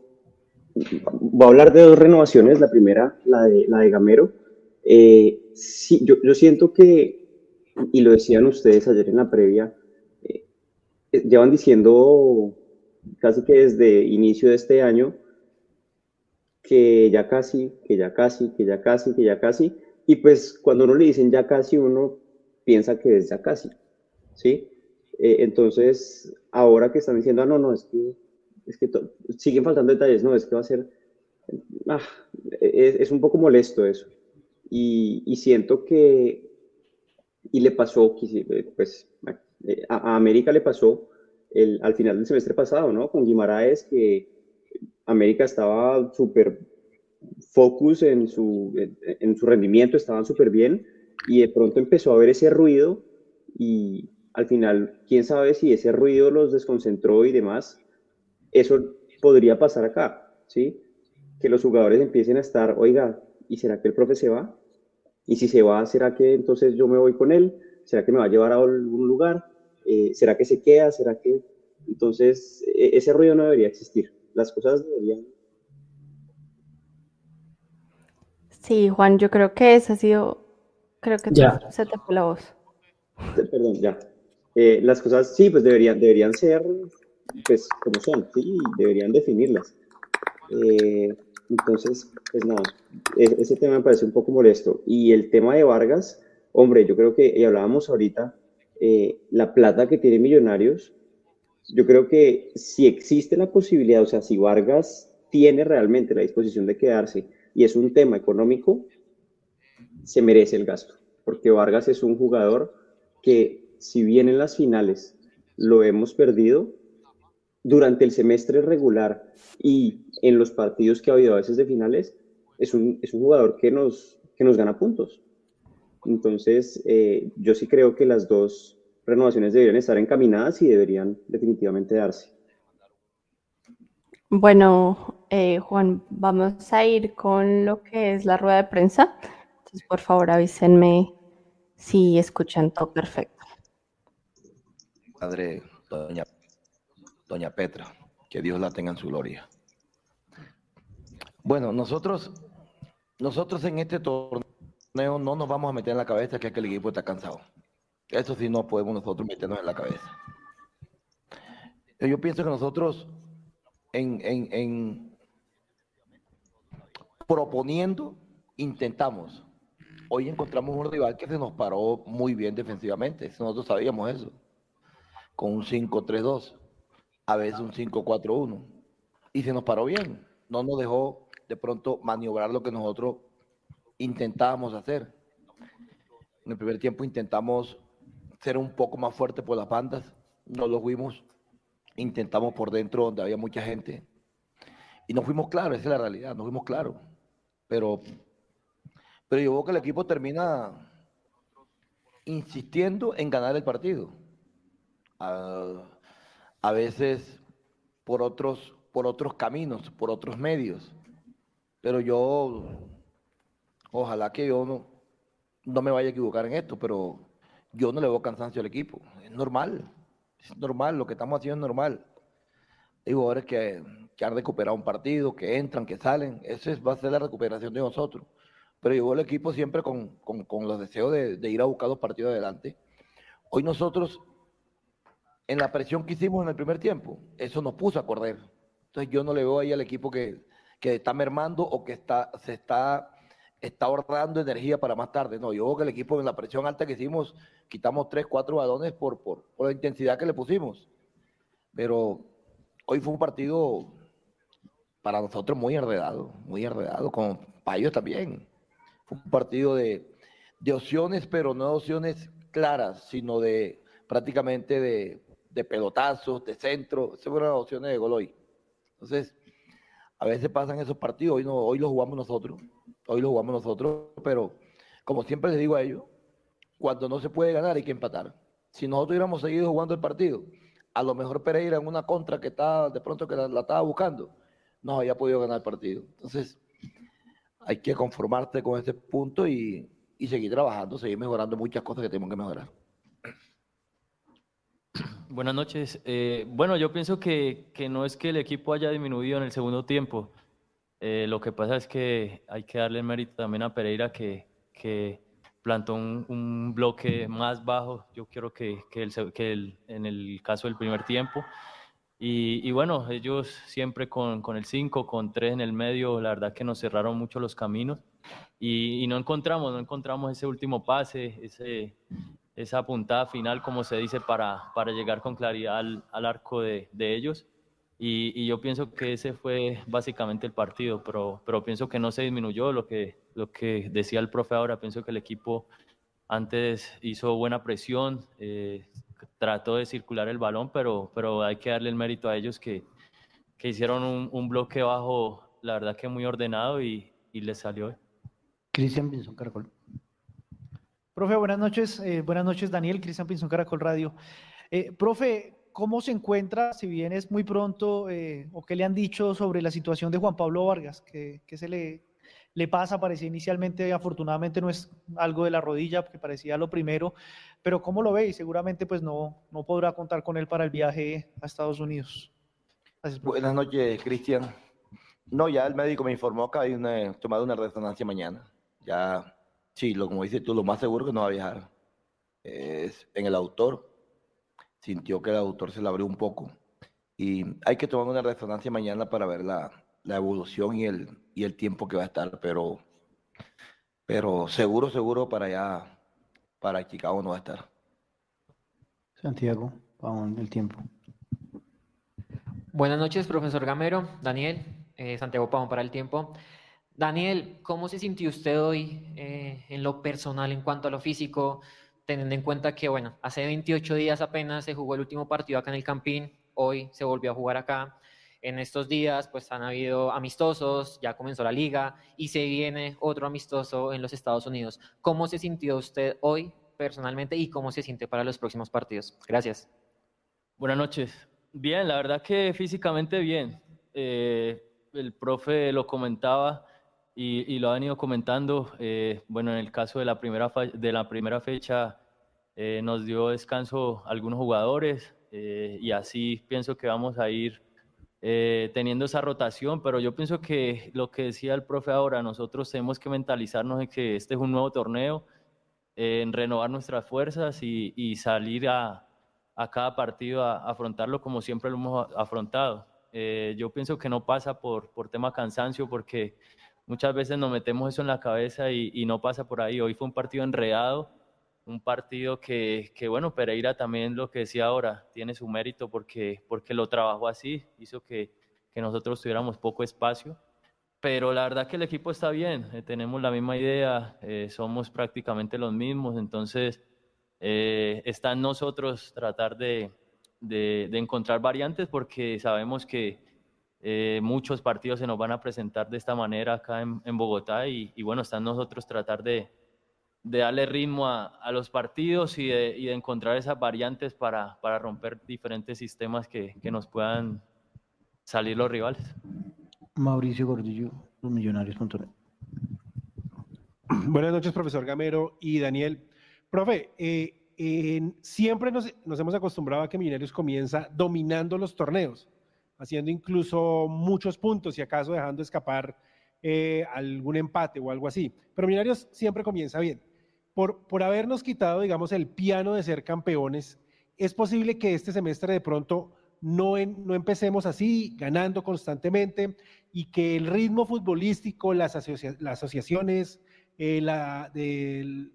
voy a hablar de dos renovaciones. La primera, la de, la de Gamero eh, sí, yo, yo, siento que, y lo decían ustedes ayer en la previa, eh, eh, llevan diciendo casi que desde inicio de este año que ya casi, que ya casi, que ya casi, que ya casi, y pues cuando uno le dicen ya casi, uno piensa que es ya casi, ¿sí? entonces, ahora que están diciendo, ah, no, no, es que, es que siguen faltando detalles, no, es que va a ser, ah, es, es un poco molesto eso y, siento que, y le pasó, pues a, América le pasó el, al final del semestre pasado, ¿no? Con Guimaraes, que América estaba súper focus en su, en, su rendimiento, estaban súper bien, y de pronto empezó a haber ese ruido y al final, quién sabe si ese ruido los desconcentró y demás. Eso podría pasar acá, ¿sí? Que los jugadores empiecen a estar, oiga, ¿y será que el profe se va? Y si se va, ¿será que entonces yo me voy con él? ¿Será que me va a llevar a algún lugar? Eh, ¿Será que se queda? ¿Será que...? Entonces, e, ese ruido no debería existir. Las cosas deberían... Sí, Juan, yo creo que ese ha sido... Creo que ya. se te fue la voz. Perdón, ya. Eh, las cosas, sí, pues deberían, deberían ser, pues, como son, sí, deberían definirlas. Eh, entonces, pues nada, e-, ese tema me parece un poco molesto. Y el tema de Vargas, hombre, yo creo que, y hablábamos ahorita, eh, la plata que tiene Millonarios, yo creo que si existe la posibilidad, o sea, si Vargas tiene realmente la disposición de quedarse y es un tema económico, se merece el gasto, porque Vargas es un jugador que si bien en las finales lo hemos perdido, durante el semestre regular y en los partidos que ha habido a veces de finales, es un, es un jugador que nos, que nos gana puntos. Entonces, eh, yo sí creo que las dos renovaciones deberían estar encaminadas y deberían definitivamente darse. Bueno, eh, Juan, vamos a ir con lo que es la rueda de prensa. Entonces, por favor, avísenme si escuchan todo perfecto. Padre, doña doña Petra, que Dios la tenga en su gloria. Bueno, nosotros, nosotros en este torneo no nos vamos a meter en la cabeza que, el equipo está cansado. Eso sí no podemos nosotros meternos en la cabeza. Yo pienso que nosotros en proponiendo intentamos. Hoy encontramos un rival que se nos paró muy bien defensivamente. Nosotros sabíamos eso. Con un 5-3-2 a veces un 5-4-1. Y se nos paró bien. No nos dejó de pronto maniobrar lo que nosotros intentábamos hacer. En el primer tiempo intentamos ser un poco más fuerte por las bandas. No lo fuimos. Intentamos por dentro donde había mucha gente. Y no fuimos claros, esa es la realidad, no fuimos claros. Pero, pero yo veo que el equipo termina insistiendo en ganar el partido. Uh, a veces por otros, por otros caminos, por otros medios. Pero yo, ojalá que yo no, no me vaya a equivocar en esto, pero yo no le veo cansancio al equipo. Es normal, es normal, lo que estamos haciendo es normal. Hay jugadores que, que han recuperado un partido, que entran, que salen, eso va a ser la recuperación de nosotros. Pero yo el equipo siempre con, con, los deseos de, de ir a buscar los partidos adelante. Hoy nosotros en la presión que hicimos en el primer tiempo, eso nos puso a correr. Entonces yo no le veo ahí al equipo que, que está mermando o que está, se está, está ahorrando energía para más tarde. No, yo veo que el equipo en la presión alta que hicimos, quitamos tres, cuatro balones por, por, por la intensidad que le pusimos. Pero hoy fue un partido para nosotros muy enredado, muy enredado, con Payos también. Fue un partido de, de opciones, pero no opciones claras, sino de prácticamente de, de pelotazos, de centro. Esas fueron las opciones de gol hoy. Entonces, a veces pasan esos partidos, hoy, no, hoy los jugamos nosotros, hoy los jugamos nosotros, pero como siempre les digo a ellos, cuando no se puede ganar hay que empatar. Si nosotros hubiéramos seguido jugando el partido, a lo mejor Pereira en una contra que está de pronto que la, estaba buscando, no había podido ganar el partido. Entonces, hay que conformarte con este punto y seguir trabajando, seguir mejorando muchas cosas que tenemos que mejorar. Buenas noches. Eh, bueno, yo pienso que, que, no es que el equipo haya disminuido en el segundo tiempo. Eh, lo que pasa es que hay que darle mérito también a Pereira que, que plantó un, un, bloque más bajo, yo quiero que, que, el, que el, en el caso del primer tiempo. Y, y bueno, ellos siempre con, con el 5, con 3 en el medio, la verdad que nos cerraron mucho los caminos y, y no encontramos, no encontramos ese último pase, ese, esa puntada final, como se dice, para, para llegar con claridad al, al arco de, de ellos. Y, y, yo pienso que ese fue básicamente el partido, pero, pero pienso que no se disminuyó lo que, lo que decía el profe ahora. Pienso que el equipo antes hizo buena presión, eh, trató de circular el balón, pero, pero hay que darle el mérito a ellos que, que hicieron un, un bloque bajo, la verdad que muy ordenado y, y les salió. Cristian Pinzón Caracol. Profe, buenas noches. Eh, buenas noches, Daniel. Cristian Pinzón Caracol Radio. Eh, profe, ¿cómo se encuentra, si bien es muy pronto, eh, o qué le han dicho sobre la situación de Juan Pablo Vargas? ¿Qué, qué se le, le pasa? Parecía inicialmente, afortunadamente no es algo de la rodilla, que parecía lo primero, pero ¿cómo lo ve? Y seguramente pues no, no podrá contar con él para el viaje a Estados Unidos. Gracias, Buenas noches, Cristian. No, ya el médico me informó que hay una, tomado una resonancia mañana. Ya, sí, lo, como dices tú, lo más seguro que no va a viajar. Es en el autor. Sintió que el autor se le abrió un poco. Y hay que tomar una resonancia mañana para ver la, la evolución y el, y el tiempo que va a estar. Pero, pero seguro, seguro para allá, para Chicago no va a estar. Santiago, vamos el tiempo. Buenas noches, profesor Gamero, Daniel, eh, Santiago Pavón para el tiempo. Daniel, ¿cómo se sintió usted hoy eh, en lo personal, en cuanto a lo físico, teniendo en cuenta que, bueno, hace 28 días apenas se jugó el último partido acá en el Campín, hoy se volvió a jugar acá. En estos días, pues han habido amistosos, ya comenzó la liga y se viene otro amistoso en los Estados Unidos. ¿Cómo se sintió usted hoy personalmente y cómo se siente para los próximos partidos? Gracias. Buenas noches. Bien, la verdad que físicamente bien. Eh, el profe lo comentaba y, y, lo ha venido comentando. Eh, bueno, en el caso de la primera, de la primera fecha eh, nos dio descanso algunos jugadores eh, y así pienso que vamos a ir teniendo esa rotación, pero yo pienso que lo que decía el profe ahora, nosotros tenemos que mentalizarnos en que este es un nuevo torneo, en renovar nuestras fuerzas y, y salir a, a cada partido a, a, afrontarlo como siempre lo hemos afrontado. Eh, yo pienso que no pasa por, por tema cansancio, porque muchas veces nos metemos eso en la cabeza y, no pasa por ahí. Hoy fue un partido enredado, un partido que, que, bueno, Pereira también lo que decía ahora, tiene su mérito porque, porque lo trabajó así, hizo que, que nosotros tuviéramos poco espacio. Pero la verdad que el equipo está bien, eh, tenemos la misma idea, eh, somos prácticamente los mismos, entonces eh, está en nosotros tratar de, de, encontrar variantes porque sabemos que eh, muchos partidos se nos van a presentar de esta manera acá en, en Bogotá y, y, bueno, está en nosotros tratar de, de darle ritmo a, a los partidos y de, y de, encontrar esas variantes para, para romper diferentes sistemas que, que nos puedan salir los rivales. Mauricio Gordillo, los millonarios.net. Buenas noches, profesor Gamero y Daniel. Profe, eh, eh, siempre nos, nos, hemos acostumbrado a que Millonarios comienza dominando los torneos, haciendo incluso muchos puntos y acaso dejando escapar eh, algún empate o algo así. Pero Millonarios siempre comienza bien. Por, por habernos quitado, digamos, el piano de ser campeones, ¿es posible que este semestre de pronto no, no empecemos así, ganando constantemente, y que el ritmo futbolístico, las, asociaciones, eh, la,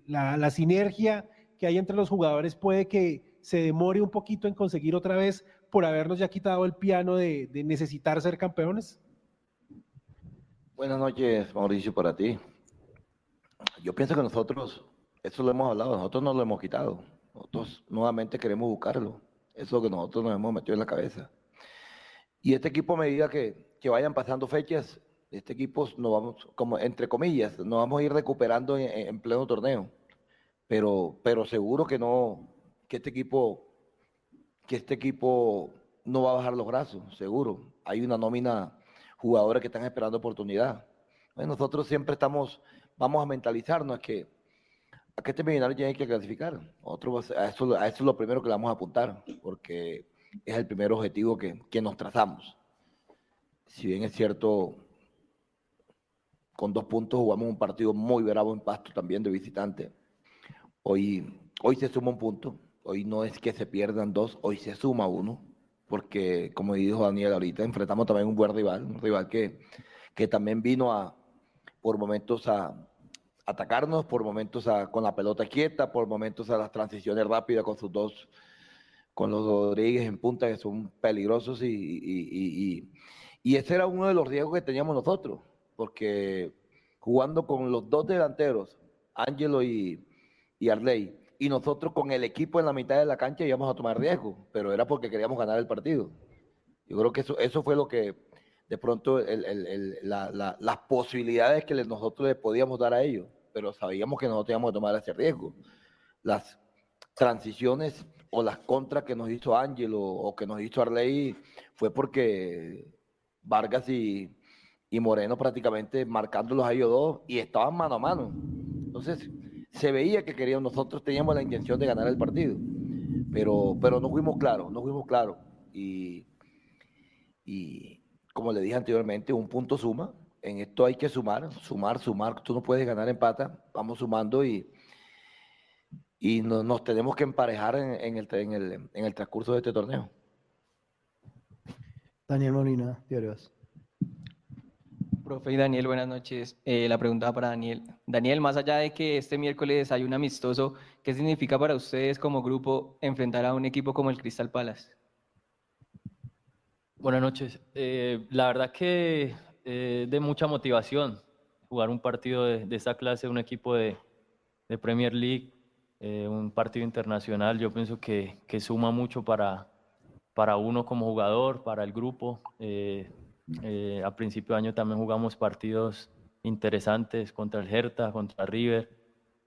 la, sinergia que hay entre los jugadores puede que se demore un poquito en conseguir otra vez por habernos ya quitado el piano de, necesitar ser campeones? Buenas noches, Mauricio, para ti. Yo pienso que nosotros, eso lo hemos hablado, nosotros no lo hemos quitado. Nosotros nuevamente queremos buscarlo. Eso que nosotros nos hemos metido en la cabeza. Y este equipo, a medida que, que vayan pasando fechas, este equipo nos vamos, como entre comillas, nos vamos a ir recuperando en, pleno torneo. Pero, pero seguro que no, que este equipo, que este equipo no va a bajar los brazos, seguro. Hay una nómina jugadores que están esperando oportunidad. nosotros siempre estamos, vamos a mentalizarnos que a que este millonario tiene que clasificar. Otro, a, eso, a eso es lo primero que le vamos a apuntar, porque es el primer objetivo que, que nos trazamos. Si bien es cierto, con dos puntos jugamos un partido muy bravo en Pasto también de visitante. Hoy, hoy se suma un punto, hoy no es que se pierdan dos, hoy se suma uno, porque como dijo Daniel ahorita, enfrentamos también un buen rival, un rival que, que también vino a, por momentos a, atacarnos, por momentos con la pelota quieta, por momentos a las transiciones rápidas con sus dos, con los Rodríguez en punta que son peligrosos y, y, y, ese era uno de los riesgos que teníamos nosotros, porque jugando con los dos delanteros, Ángelo y, y Arley, y nosotros con el equipo en la mitad de la cancha íbamos a tomar riesgo, pero era porque queríamos ganar el partido. Yo creo que eso, eso fue lo que de pronto las posibilidades que nosotros les podíamos dar a ellos, pero sabíamos que nosotros íbamos a tomar ese riesgo. Las transiciones o las contras que nos hizo Ángel o, que nos hizo Arley fue porque Vargas y, y Moreno prácticamente marcándolos a ellos dos y estaban mano a mano. Entonces, se veía que queríamos, nosotros teníamos la intención de ganar el partido, pero, pero no fuimos claros, no fuimos claros. Y, y, como le dije anteriormente, un punto suma. En esto hay que sumar, sumar, sumar. Tú no puedes ganar en pata. Vamos sumando y, y nos tenemos que emparejar en, el, en, el, en el transcurso de este torneo. Daniel Molina, Diarios. Profe y Daniel, buenas noches. Eh, la pregunta para Daniel. Daniel, más allá de que este miércoles hay un amistoso, ¿qué significa para ustedes como grupo enfrentar a un equipo como el Crystal Palace? Buenas noches. Eh, la verdad que eh, de mucha motivación jugar un partido de, de esta clase, un equipo de, Premier League, eh, un partido internacional, yo pienso que, que, suma mucho para, para uno como jugador, para el grupo. A principio de año también jugamos partidos interesantes contra el Hertha, contra River,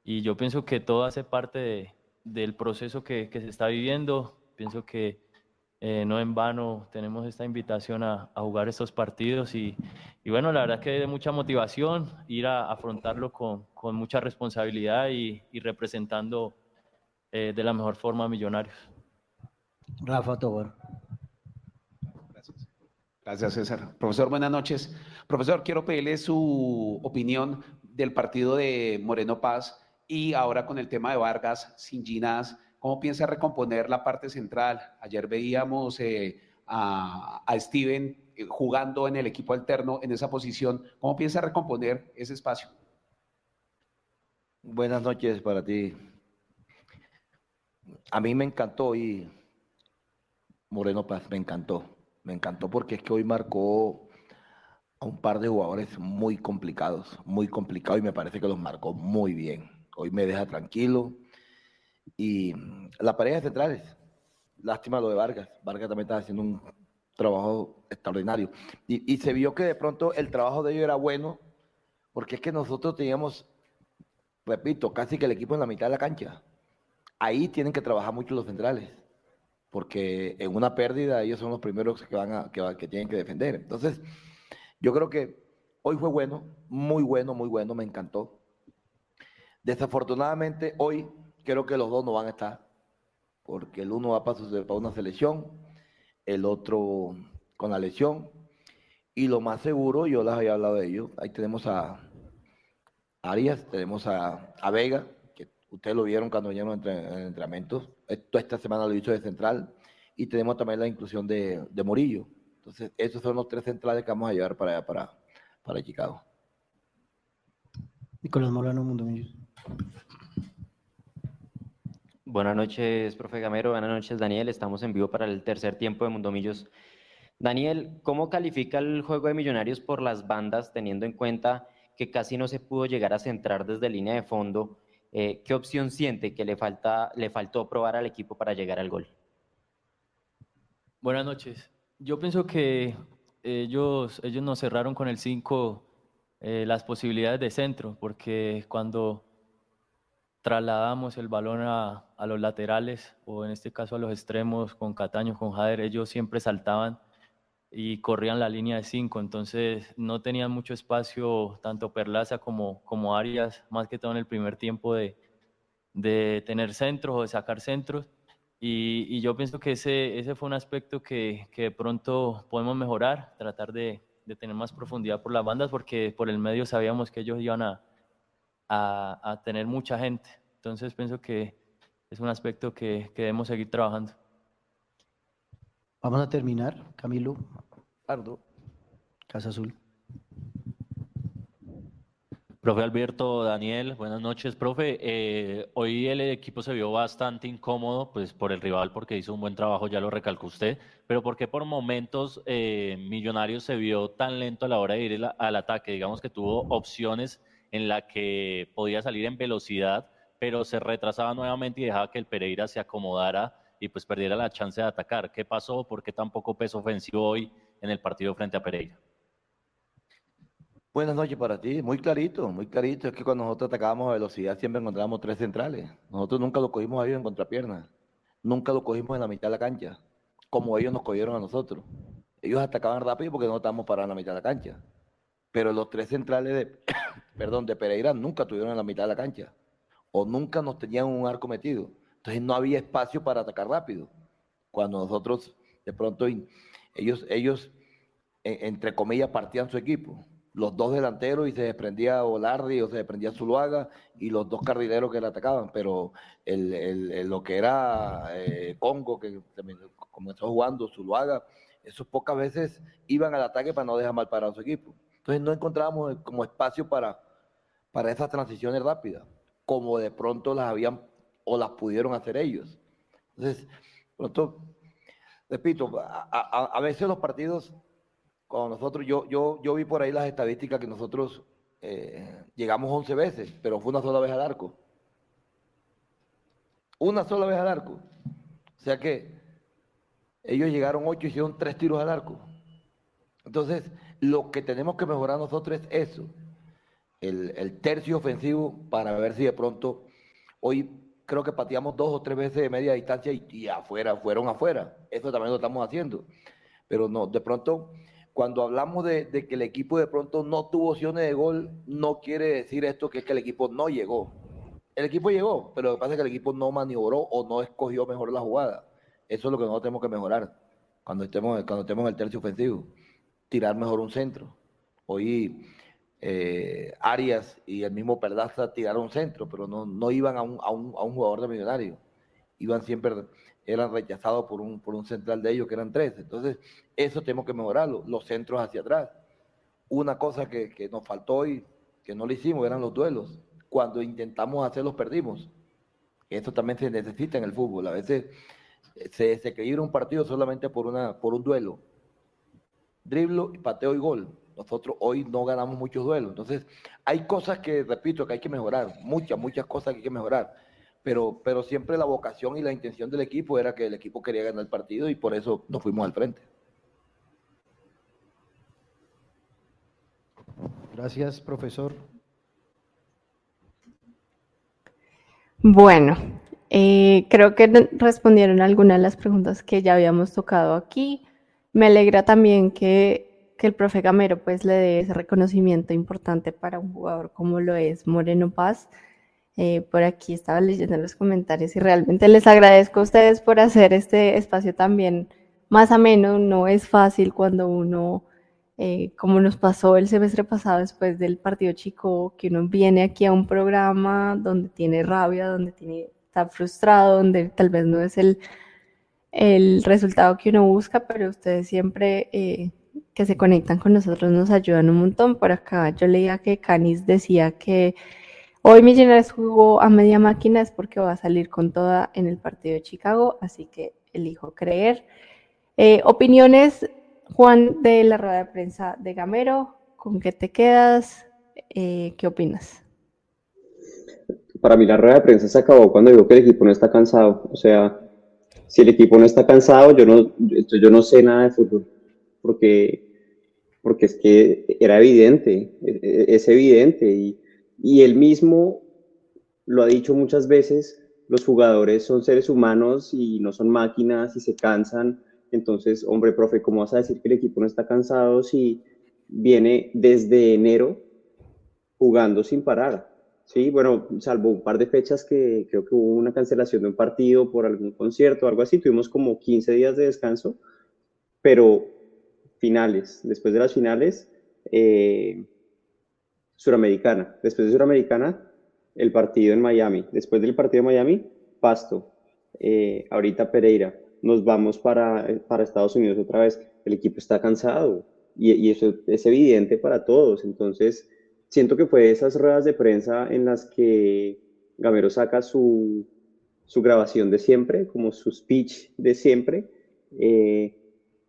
y yo pienso que todo hace parte del proceso que, que se está viviendo. Pienso que eh, no en vano tenemos esta invitación a, jugar estos partidos y, bueno, la verdad que de mucha motivación ir a afrontarlo con, mucha responsabilidad y, representando eh, de la mejor forma a Millonarios. Rafa Tobar. Gracias. César. Profesor, buenas noches. Profesor, quiero pedirle su opinión del partido de Moreno Paz y ahora con el tema de Vargas, sin Ginás ¿Cómo piensa recomponer la parte central? Ayer veíamos eh, a, Steven eh, jugando en el equipo alterno en esa posición. ¿Cómo piensa recomponer ese espacio? Buenas noches para ti. A mí me encantó y Moreno Paz, me encantó. Me encantó porque es que hoy marcó a un par de jugadores muy complicados, muy complicados y me parece que los marcó muy bien. Hoy me deja tranquilo y la pareja centrales, lástima lo de Vargas. Vargas también estaba haciendo un trabajo extraordinario. Y, y, se vio que de pronto el trabajo de ellos era bueno, porque es que nosotros teníamos, repito, casi que el equipo en la mitad de la cancha. Ahí tienen que trabajar mucho los centrales, porque en una pérdida ellos son los primeros que, van a, que, tienen que defender. Entonces, yo creo que hoy fue bueno, muy bueno, muy bueno, me encantó. Desafortunadamente, hoy creo que los dos no van a estar, porque el uno va para, una selección, el otro con la lesión, y lo más seguro, yo les había hablado de ello, ahí tenemos a Arias, tenemos a, Vega, que ustedes lo vieron cuando vinieron en, entrenamientos, esto esta semana lo he dicho de central, y tenemos también la inclusión de, de Morillo. Entonces, esos son los tres centrales que vamos a llevar para, para, para Chicago. Nicolás Molano, Mundo Millos. Buenas noches, profe Gamero. Buenas noches, Daniel. Estamos en vivo para el tercer tiempo de Mundomillos. Daniel, ¿cómo califica el juego de Millonarios por las bandas, teniendo en cuenta que casi no se pudo llegar a centrar desde línea de fondo? Eh, ¿Qué opción siente que le, falta, le faltó probar al equipo para llegar al gol? Buenas noches. Yo pienso que ellos, ellos nos cerraron con el 5 eh, las posibilidades de centro, porque cuando trasladamos el balón a, a, los laterales o en este caso a los extremos con Cataño, con Jader, ellos siempre saltaban y corrían la línea de cinco, entonces no tenían mucho espacio tanto Perlaza como, como Arias, más que todo en el primer tiempo de, de tener centros o de sacar centros. Y, y, yo pienso que ese, ese fue un aspecto que, que de pronto podemos mejorar, tratar de, de, tener más profundidad por las bandas, porque por el medio sabíamos que ellos iban a, a, a, tener mucha gente. Entonces pienso que es un aspecto que, que, debemos seguir trabajando. Vamos a terminar, Camilo. Pardo. Casa Azul. Profe Alberto, Daniel, buenas noches, profe. Eh, hoy el equipo se vio bastante incómodo, pues por el rival, porque hizo un buen trabajo, ya lo recalcó usted, pero ¿por qué por momentos eh, Millonarios se vio tan lento a la hora de ir al ataque? Digamos que tuvo opciones en la que podía salir en velocidad, pero se retrasaba nuevamente y dejaba que el Pereira se acomodara y pues perdiera la chance de atacar. ¿Qué pasó? ¿Por qué tan poco peso ofensivo hoy en el partido frente a Pereira? Buenas noches para ti, muy clarito, muy clarito. Es que cuando nosotros atacábamos a velocidad siempre encontrábamos tres centrales. Nosotros nunca lo cogimos a ellos en contrapierna, nunca lo cogimos en la mitad de la cancha, como ellos nos cogieron a nosotros. Ellos atacaban rápido porque no estábamos parados en la mitad de la cancha. Pero los tres centrales de, perdón, de Pereira nunca tuvieron en la mitad de la cancha. O nunca nos tenían un arco metido. Entonces no había espacio para atacar rápido. Cuando nosotros, de pronto, ellos, ellos entre comillas, partían su equipo los dos delanteros y se desprendía Olardi o se desprendía Zuluaga y los dos carrileros que le atacaban, pero el, el, lo que era eh, Congo, que comenzó jugando, Zuluaga, esos pocas veces iban al ataque para no dejar mal parado su equipo. Entonces no encontrábamos como espacio para, para esas transiciones rápidas, como de pronto las habían o las pudieron hacer ellos. Entonces, pronto, repito, a, a, a veces los partidos cuando nosotros, yo, yo, yo vi por ahí las estadísticas que nosotros eh, llegamos 11 veces, pero fue una sola vez al arco. Una sola vez al arco. O sea que ellos llegaron 8 y hicieron 3 tiros al arco. Entonces, lo que tenemos que mejorar nosotros es eso, el, el tercio ofensivo para ver si de pronto, hoy creo que pateamos dos o tres veces de media distancia y, afuera, fueron afuera. Eso también lo estamos haciendo. Pero no, de pronto cuando hablamos de, que el equipo de pronto no tuvo opciones de gol, no quiere decir esto que es que el equipo no llegó. El equipo llegó, pero lo que pasa es que el equipo no maniobró o no escogió mejor la jugada. Eso es lo que nosotros tenemos que mejorar cuando estemos, cuando estemos en el tercio ofensivo. Tirar mejor un centro. Hoy eh, Arias y el mismo Perdaza tiraron centro, pero no, no iban a un, a, un, a un jugador de millonario. Iban siempre eran rechazados por un, por un central de ellos, que eran tres. Entonces, eso tenemos que mejorarlo, los centros hacia atrás. Una cosa que, que nos faltó y que no lo hicimos eran los duelos. Cuando intentamos hacerlos, perdimos. Esto también se necesita en el fútbol. A veces se, se equilibra un partido solamente por, una, por un duelo. Driblo, pateo y gol. Nosotros hoy no ganamos muchos duelos. Entonces, hay cosas que, repito, que hay que mejorar. Muchas, muchas cosas que hay que mejorar pero, pero siempre la vocación y la intención del equipo era que el equipo quería ganar el partido y por eso nos fuimos al frente. Gracias, profesor. Bueno, eh, creo que respondieron algunas de las preguntas que ya habíamos tocado aquí. Me alegra también que, que el profe Gamero pues le dé ese reconocimiento importante para un jugador como lo es Moreno Paz. Eh, por aquí estaba leyendo los comentarios y realmente les agradezco a ustedes por hacer este espacio también más ameno. No es fácil cuando uno, eh, como nos pasó el semestre pasado después del partido chico, que uno viene aquí a un programa donde tiene rabia, donde tiene, está frustrado, donde tal vez no es el, el resultado que uno busca, pero ustedes siempre eh, que se conectan con nosotros nos ayudan un montón. Por acá yo leía que Canis decía que hoy Millonarios jugó a media máquina es porque va a salir con toda en el partido de Chicago, así que elijo creer. Eh, opiniones, Juan, de la rueda de prensa de Gamero, ¿con qué te quedas? Eh, ¿Qué opinas? Para mí la rueda de prensa se acabó cuando digo que el equipo no está cansado. O sea, si el equipo no está cansado, yo no, yo no sé nada de fútbol, porque, porque es que era evidente, e, e, es evidente, y, y él mismo lo ha dicho muchas veces, los jugadores son seres humanos y no son máquinas y se cansan. Entonces, hombre, profe, ¿cómo vas a decir que el equipo no está cansado si viene desde enero jugando sin parar? Sí, bueno, salvo un par de fechas que creo que hubo una cancelación de un partido por algún concierto o algo así, tuvimos como 15 días de descanso, pero finales, después de las finales, eh, Suramericana, después de Suramericana, el partido en Miami, después del partido en Miami, Pasto, eh, ahorita Pereira, nos vamos para, para Estados Unidos otra vez, el equipo está cansado y, y eso es evidente para todos, entonces siento que fue esas ruedas de prensa en las que Gamero saca su, su grabación de siempre, como su speech de siempre. Eh,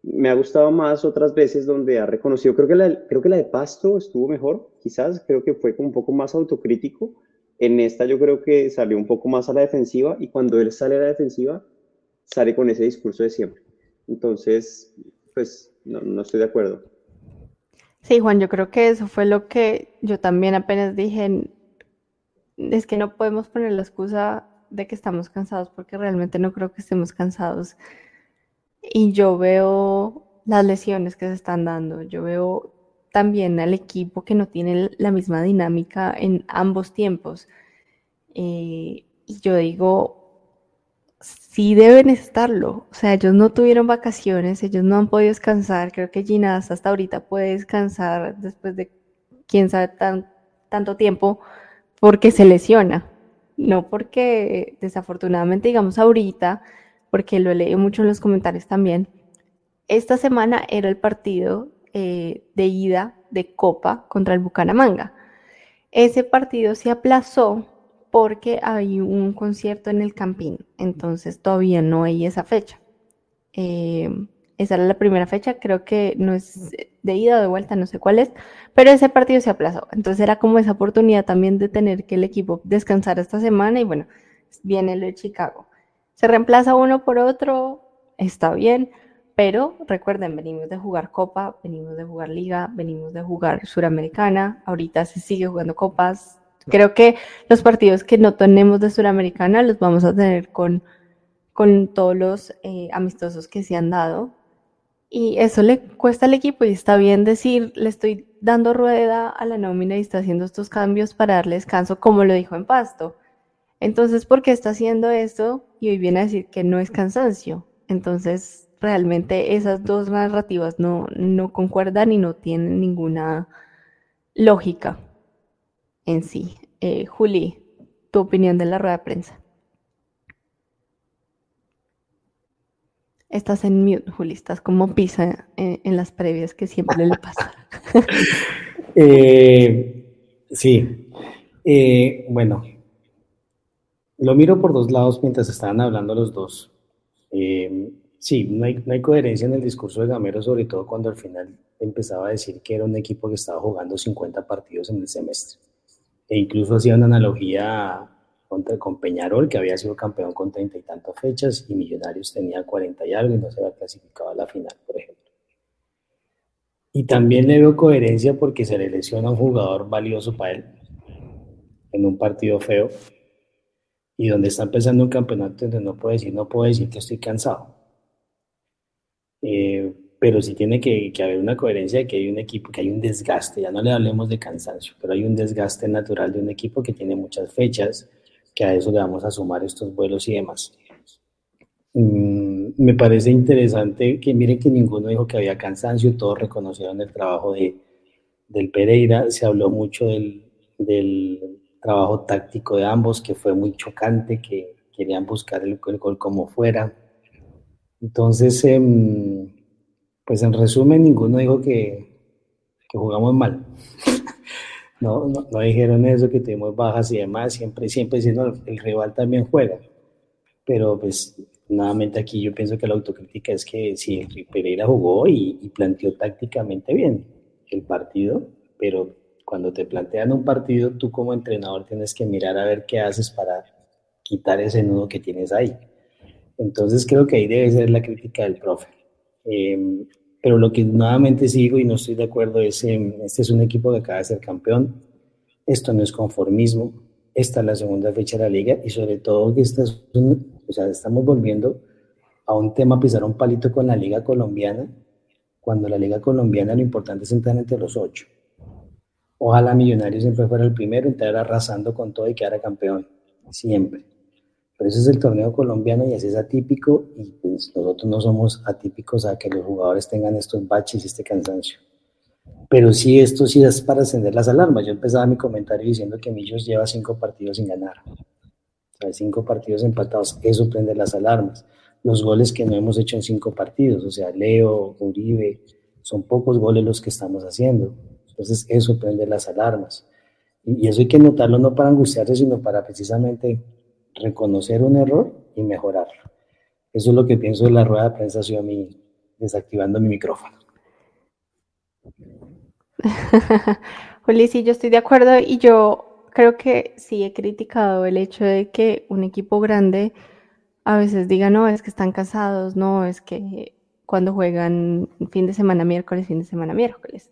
me ha gustado más otras veces donde ha reconocido, creo que, la, creo que la de Pasto estuvo mejor, quizás, creo que fue como un poco más autocrítico. En esta yo creo que salió un poco más a la defensiva y cuando él sale a la defensiva, sale con ese discurso de siempre. Entonces, pues no, no estoy de acuerdo. Sí, Juan, yo creo que eso fue lo que yo también apenas dije, es que no podemos poner la excusa de que estamos cansados porque realmente no creo que estemos cansados. Y yo veo las lesiones que se están dando, yo veo también al equipo que no tiene la misma dinámica en ambos tiempos. Eh, y yo digo, sí deben estarlo. O sea, ellos no tuvieron vacaciones, ellos no han podido descansar. Creo que Ginás hasta ahorita puede descansar después de quién sabe tan, tanto tiempo porque se lesiona. No porque desafortunadamente, digamos ahorita, porque lo leí mucho en los comentarios también, esta semana era el partido eh, de ida de Copa contra el Bucaramanga. Ese partido se aplazó porque hay un concierto en el Campín, entonces todavía no hay esa fecha. Eh, esa era la primera fecha, creo que no es de ida o de vuelta, no sé cuál es, pero ese partido se aplazó. Entonces era como esa oportunidad también de tener que el equipo descansar esta semana y bueno, viene el de Chicago. Se reemplaza uno por otro, está bien, pero recuerden, venimos de jugar Copa, venimos de jugar Liga, venimos de jugar Suramericana, ahorita se sigue jugando Copas, Creo que los partidos que no tenemos de Suramericana los vamos a tener con, con todos los eh, amistosos que se han dado. Y eso le cuesta al equipo y está bien decir, le estoy dando rueda a la nómina y está haciendo estos cambios para darle descanso, como lo dijo en Pasto. Entonces, ¿por qué está haciendo esto? Y hoy viene a decir que no es cansancio. Entonces, realmente esas dos narrativas no, no concuerdan y no tienen ninguna lógica en sí. Eh, Juli, tu opinión de la rueda de prensa. Estás en mute, Juli, estás como pisa en, las previas que siempre le pasa. Eh, sí, eh, bueno, lo miro por dos lados mientras estaban hablando los dos. sí, no hay, no hay coherencia en el discurso de Gamero, sobre todo cuando al final empezaba a decir que era un equipo que estaba jugando 50 partidos en el semestre e incluso hacía una analogía contra, con Peñarol, que había sido campeón con treinta y tantas fechas, y Millonarios tenía cuarenta y algo y no se había clasificado a la final, por ejemplo. Y también le veo coherencia porque se le lesiona a un jugador valioso para él en un partido feo y donde está empezando un campeonato donde no puede decir, no puedo decir que estoy cansado. Eh, pero sí tiene que, haber una coherencia de que hay un equipo, que hay un desgaste, ya no le hablemos de cansancio, pero hay un desgaste natural de un equipo que tiene muchas fechas, que a eso le vamos a sumar estos vuelos y demás. Mm, me parece interesante que miren que ninguno dijo que había cansancio, todos reconocieron el trabajo de, del Pereira, se habló mucho del, del trabajo táctico de ambos, que fue muy chocante, que querían buscar el, el gol como fuera Entonces, em, pues en resumen, ninguno dijo que, que jugamos mal. no, no, dijeron eso, que tenemos bajas y demás, siempre, siempre diciendo el rival también juega. Pero pues nuevamente aquí yo pienso que la autocrítica es que sí, el Pereira jugó y, y planteó tácticamente bien el partido, pero cuando te plantean un partido, tú como entrenador tienes que mirar a ver qué haces para quitar ese nudo que tienes ahí. Entonces creo que ahí debe ser la crítica del profe. Em, pero lo que nuevamente sigo y no estoy de acuerdo es, em, este es un equipo que acaba de ser campeón, esto no es conformismo, esta es la segunda fecha de la liga y sobre todo que esta o sea, estamos volviendo a un tema, pisar un palito con la liga colombiana, cuando la liga colombiana lo importante es entrar entre los ocho. Ojalá Millonarios siempre fuera el primero, entrar arrasando con todo y quedara campeón, siempre. Pero ese es el torneo colombiano y así es atípico y pues nosotros no somos atípicos a que los jugadores tengan estos baches y este cansancio. Pero sí, esto sí es para encender las alarmas. Yo empezaba mi comentario diciendo que Millos lleva cinco partidos sin ganar. O sea, cinco partidos empatados, eso prende las alarmas. Los goles que no hemos hecho en cinco partidos, o sea, Leo, Uribe, son pocos goles los que estamos haciendo. Entonces, eso prende las alarmas. Y eso hay que notarlo no para angustiarse, sino para precisamente reconocer un error y mejorarlo. Eso es lo que pienso de la rueda de prensa, a mí desactivando mi micrófono. Juli, sí, yo estoy de acuerdo y yo creo que sí he criticado el hecho de que un equipo grande a veces diga, no, es que están casados, no, es que cuando juegan fin de semana miércoles, fin de semana miércoles.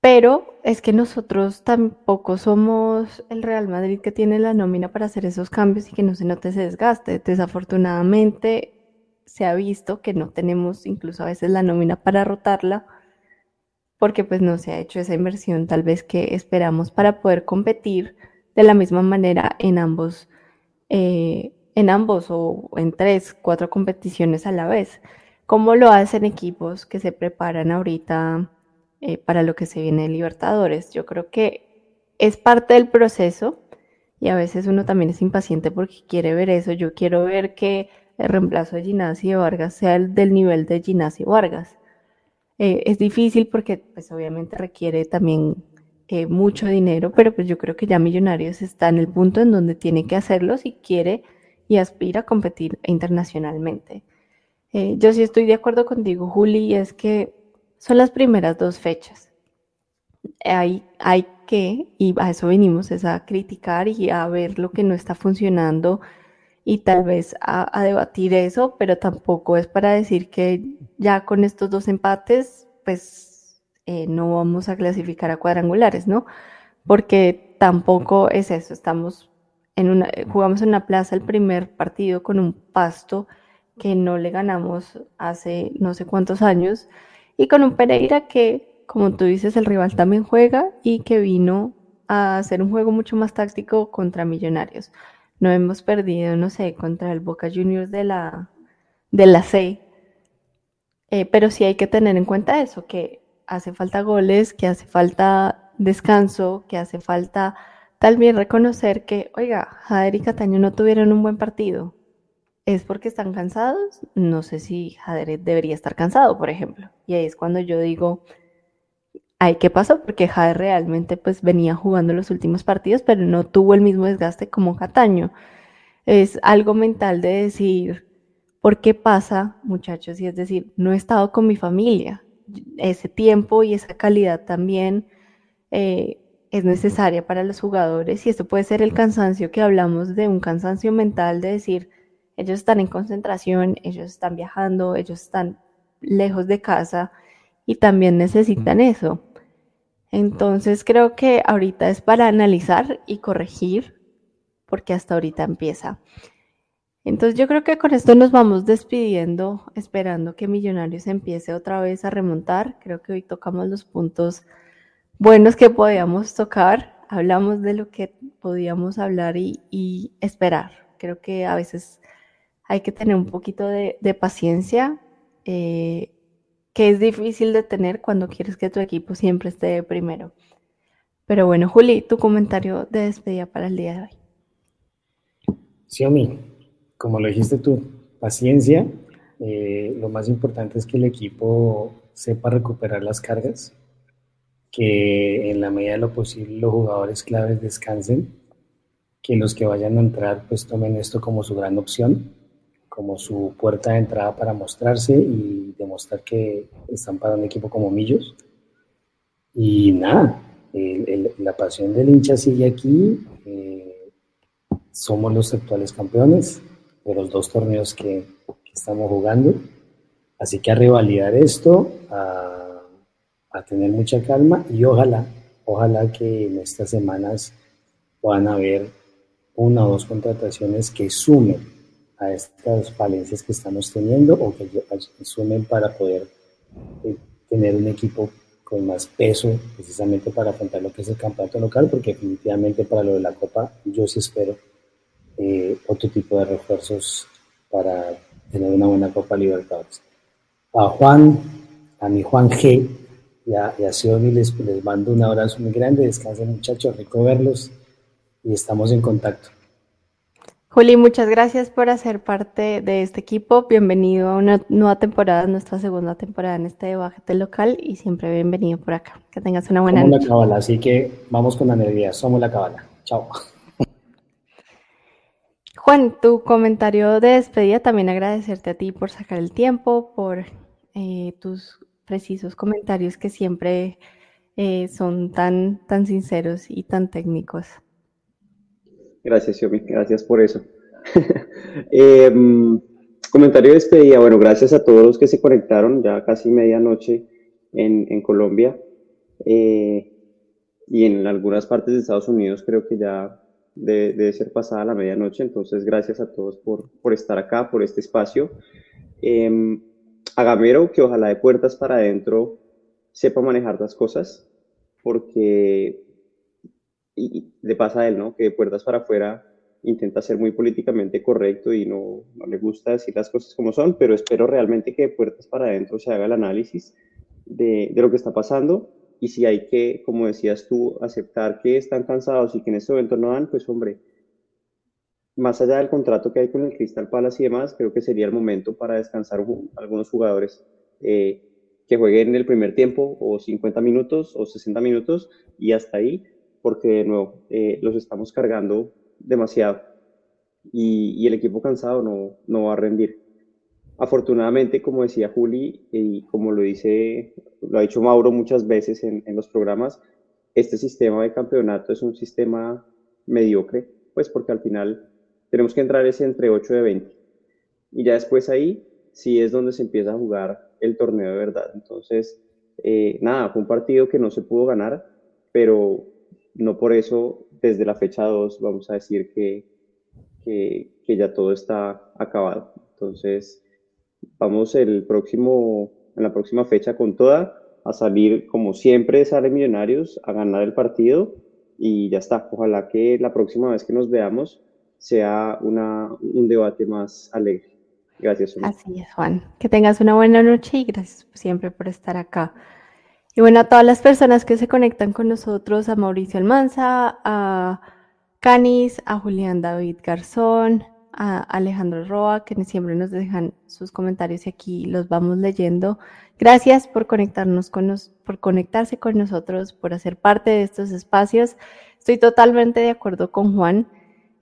Pero es que nosotros tampoco somos el Real Madrid que tiene la nómina para hacer esos cambios y que no se note ese desgaste. Desafortunadamente se ha visto que no tenemos incluso a veces la nómina para rotarla porque pues no se ha hecho esa inversión tal vez que esperamos para poder competir de la misma manera en ambos, eh, en ambos o en tres, cuatro competiciones a la vez. ¿Cómo lo hacen equipos que se preparan ahorita? Eh, para lo que se viene de Libertadores. Yo creo que es parte del proceso y a veces uno también es impaciente porque quiere ver eso. Yo quiero ver que el reemplazo de Ginasi y Vargas sea el del nivel de Ginasi Vargas. Eh, es difícil porque pues obviamente requiere también eh, mucho dinero, pero pues yo creo que ya Millonarios está en el punto en donde tiene que hacerlo si quiere y aspira a competir internacionalmente. yo sí estoy de acuerdo contigo, Juli, es que son las primeras dos fechas. Hay, hay que, y a eso venimos, es a criticar y a ver lo que no está funcionando y tal vez a, debatir eso, pero tampoco es para decir que ya con estos dos empates, pues eh, no vamos a clasificar a cuadrangulares, ¿no? Porque tampoco es eso, estamos en una, jugamos en una plaza el primer partido con un pasto que no le ganamos hace no sé cuántos años y con un Pereira que, como tú dices, el rival también juega y que vino a hacer un juego mucho más táctico contra Millonarios. No hemos perdido, no sé, contra el Boca Juniors de la, de la C. Eh, pero sí hay que tener en cuenta eso, que hace falta goles, que hace falta descanso, que hace falta también reconocer que, oiga, Jader y Cataño no tuvieron un buen partido. ¿Es porque están cansados? No sé si Jader debería estar cansado, por ejemplo. Y ahí es cuando yo digo, ay, ¿qué pasó? Porque Jader realmente pues venía jugando los últimos partidos, pero no tuvo el mismo desgaste como Cataño. Es algo mental de decir, ¿por qué pasa, muchachos? Y es decir, no he estado con mi familia. Ese tiempo y esa calidad también eh, es necesaria para los jugadores y esto puede ser el cansancio que hablamos de un cansancio mental de decir, ellos están en concentración, ellos están viajando, ellos están lejos de casa y también necesitan eso. Entonces creo que ahorita es para analizar y corregir, porque hasta ahorita empieza. Entonces yo creo que con esto nos vamos despidiendo, esperando que Millonarios empiece otra vez a remontar. Creo que hoy tocamos los puntos buenos que podíamos tocar, hablamos de lo que podíamos hablar y esperar. Creo que a veces hay que tener un poquito de, paciencia, eh, que es difícil de tener cuando quieres que tu equipo siempre esté primero. Pero bueno, Juli, tu comentario de despedida para el día de hoy. Mí, como lo dijiste tú, paciencia, Eh, lo más importante es que el equipo sepa recuperar las cargas, que en la medida de lo posible los jugadores claves descansen, que los que vayan a entrar pues tomen esto como su gran opción, como su puerta de entrada para mostrarse y demostrar que están para un equipo como Millos. Y nada, la pasión del hincha sigue aquí. Eh, somos los actuales campeones de los dos torneos que, estamos jugando. Así que a revalidar esto, a, a, tener mucha calma y ojalá, ojalá que en estas semanas puedan haber una o dos contrataciones que sumen a estas falencias que estamos teniendo o que sumen para poder eh, tener un equipo con más peso precisamente para afrontar lo que es el campeonato local, porque definitivamente para lo de la Copa yo sí espero eh, otro tipo de refuerzos para tener una buena Copa Libertadores. A Juan, a mi Juan G, y a, y a les, les mando un abrazo muy grande, descansen muchachos, rico verlos y estamos en contacto. Juli, muchas gracias por hacer parte de este equipo. Bienvenido a una nueva temporada, nuestra segunda temporada en este debate local y siempre bienvenido por acá. Que tengas una buena Somos noche. la cabala, así que vamos con la energía. Somos la cabala. Chao. Juan, tu comentario de despedida, también agradecerte a ti por sacar el tiempo, por eh, tus precisos comentarios que siempre eh, son tan, tan sinceros y tan técnicos. Gracias, Yomi, gracias por eso. eh, comentario de despedida, bueno, gracias a todos los que se conectaron ya casi medianoche en, en Colombia eh, y en algunas partes de Estados Unidos creo que ya debe, debe, ser pasada la medianoche, entonces gracias a todos por, por estar acá, por este espacio. Eh, a Gamero, que ojalá de puertas para adentro sepa manejar las cosas, porque y le pasa a él, ¿no? Que de puertas para afuera intenta ser muy políticamente correcto y no, no, le gusta decir las cosas como son, pero espero realmente que de puertas para adentro se haga el análisis de, de, lo que está pasando y si hay que, como decías tú, aceptar que están cansados y que en este momento no dan, pues hombre, más allá del contrato que hay con el Crystal Palace y demás, creo que sería el momento para descansar algunos jugadores eh, que jueguen en el primer tiempo o 50 minutos o 60 minutos y hasta ahí porque de nuevo eh, los estamos cargando demasiado y, y, el equipo cansado no, no va a rendir. Afortunadamente, como decía Juli y como lo dice, lo ha dicho Mauro muchas veces en, en los programas, este sistema de campeonato es un sistema mediocre, pues porque al final tenemos que entrar ese entre 8 de 20 y ya después ahí sí es donde se empieza a jugar el torneo de verdad. Entonces, eh, nada, fue un partido que no se pudo ganar, pero no por eso desde la fecha 2 vamos a decir que, que, ya todo está acabado. Entonces, vamos el próximo, en la próxima fecha con toda, a salir como siempre sale Millonarios, a ganar el partido y ya está. Ojalá que la próxima vez que nos veamos sea una, un debate más alegre. Gracias. Juan. Así es, Juan. Que tengas una buena noche y gracias siempre por estar acá. Y bueno, a todas las personas que se conectan con nosotros, a Mauricio Almanza, a Canis, a Julián David Garzón, a Alejandro Roa, que siempre nos dejan sus comentarios y aquí los vamos leyendo. Gracias por conectarnos con nos, por conectarse con nosotros, por hacer parte de estos espacios. Estoy totalmente de acuerdo con Juan.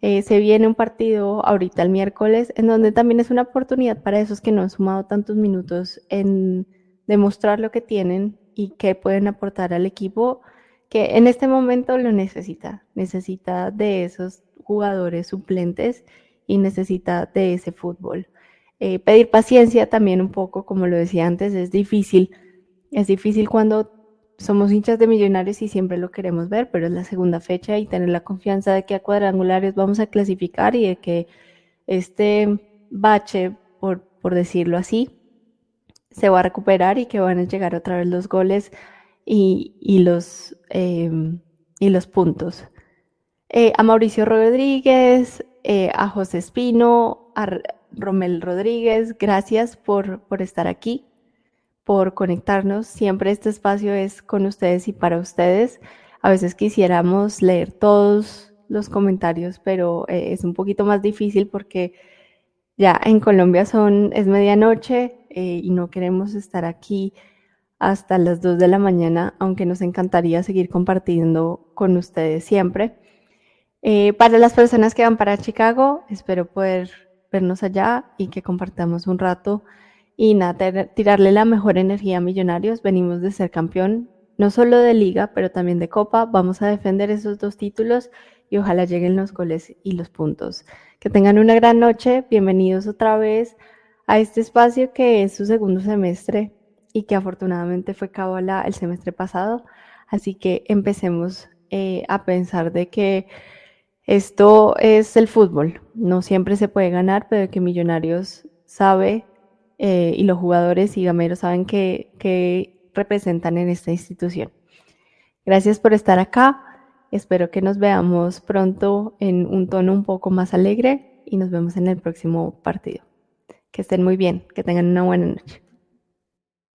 Eh, se viene un partido ahorita el miércoles, en donde también es una oportunidad para esos que no han sumado tantos minutos en demostrar lo que tienen y que pueden aportar al equipo que en este momento lo necesita. Necesita de esos jugadores suplentes y necesita de ese fútbol. Eh, pedir paciencia también un poco, como lo decía antes, es difícil. Es difícil cuando somos hinchas de millonarios y siempre lo queremos ver, pero es la segunda fecha y tener la confianza de que a cuadrangulares vamos a clasificar y de que este bache, por, por decirlo así, se va a recuperar y que van a llegar otra vez los goles y, y los, eh, y los puntos. Eh, a Mauricio Rodríguez, eh, a José Espino, a Romel Rodríguez, gracias por, por estar aquí, por conectarnos. Siempre este espacio es con ustedes y para ustedes. A veces quisiéramos leer todos los comentarios, pero es un poquito más difícil porque Ya en Colombia son, es medianoche eh, y no queremos estar aquí hasta las 2 de la mañana, aunque nos encantaría seguir compartiendo con ustedes siempre. Eh, para las personas que van para Chicago, espero poder vernos allá y que compartamos un rato y nada, tirarle la mejor energía a Millonarios. Venimos de ser campeón, no solo de liga, pero también de copa. Vamos a defender esos dos títulos y ojalá lleguen los goles y los puntos. Que tengan una gran noche. Bienvenidos otra vez a este espacio que es su segundo semestre y que afortunadamente fue Cábala el semestre pasado. Así que empecemos eh, a pensar de que esto es el fútbol. No siempre se puede ganar, pero que Millonarios sabe eh, y los jugadores y gameros saben que, que representan en esta institución. Gracias por estar acá. Espero que nos veamos pronto en un tono un poco más alegre y nos vemos en el próximo partido. Que estén muy bien, que tengan una buena noche.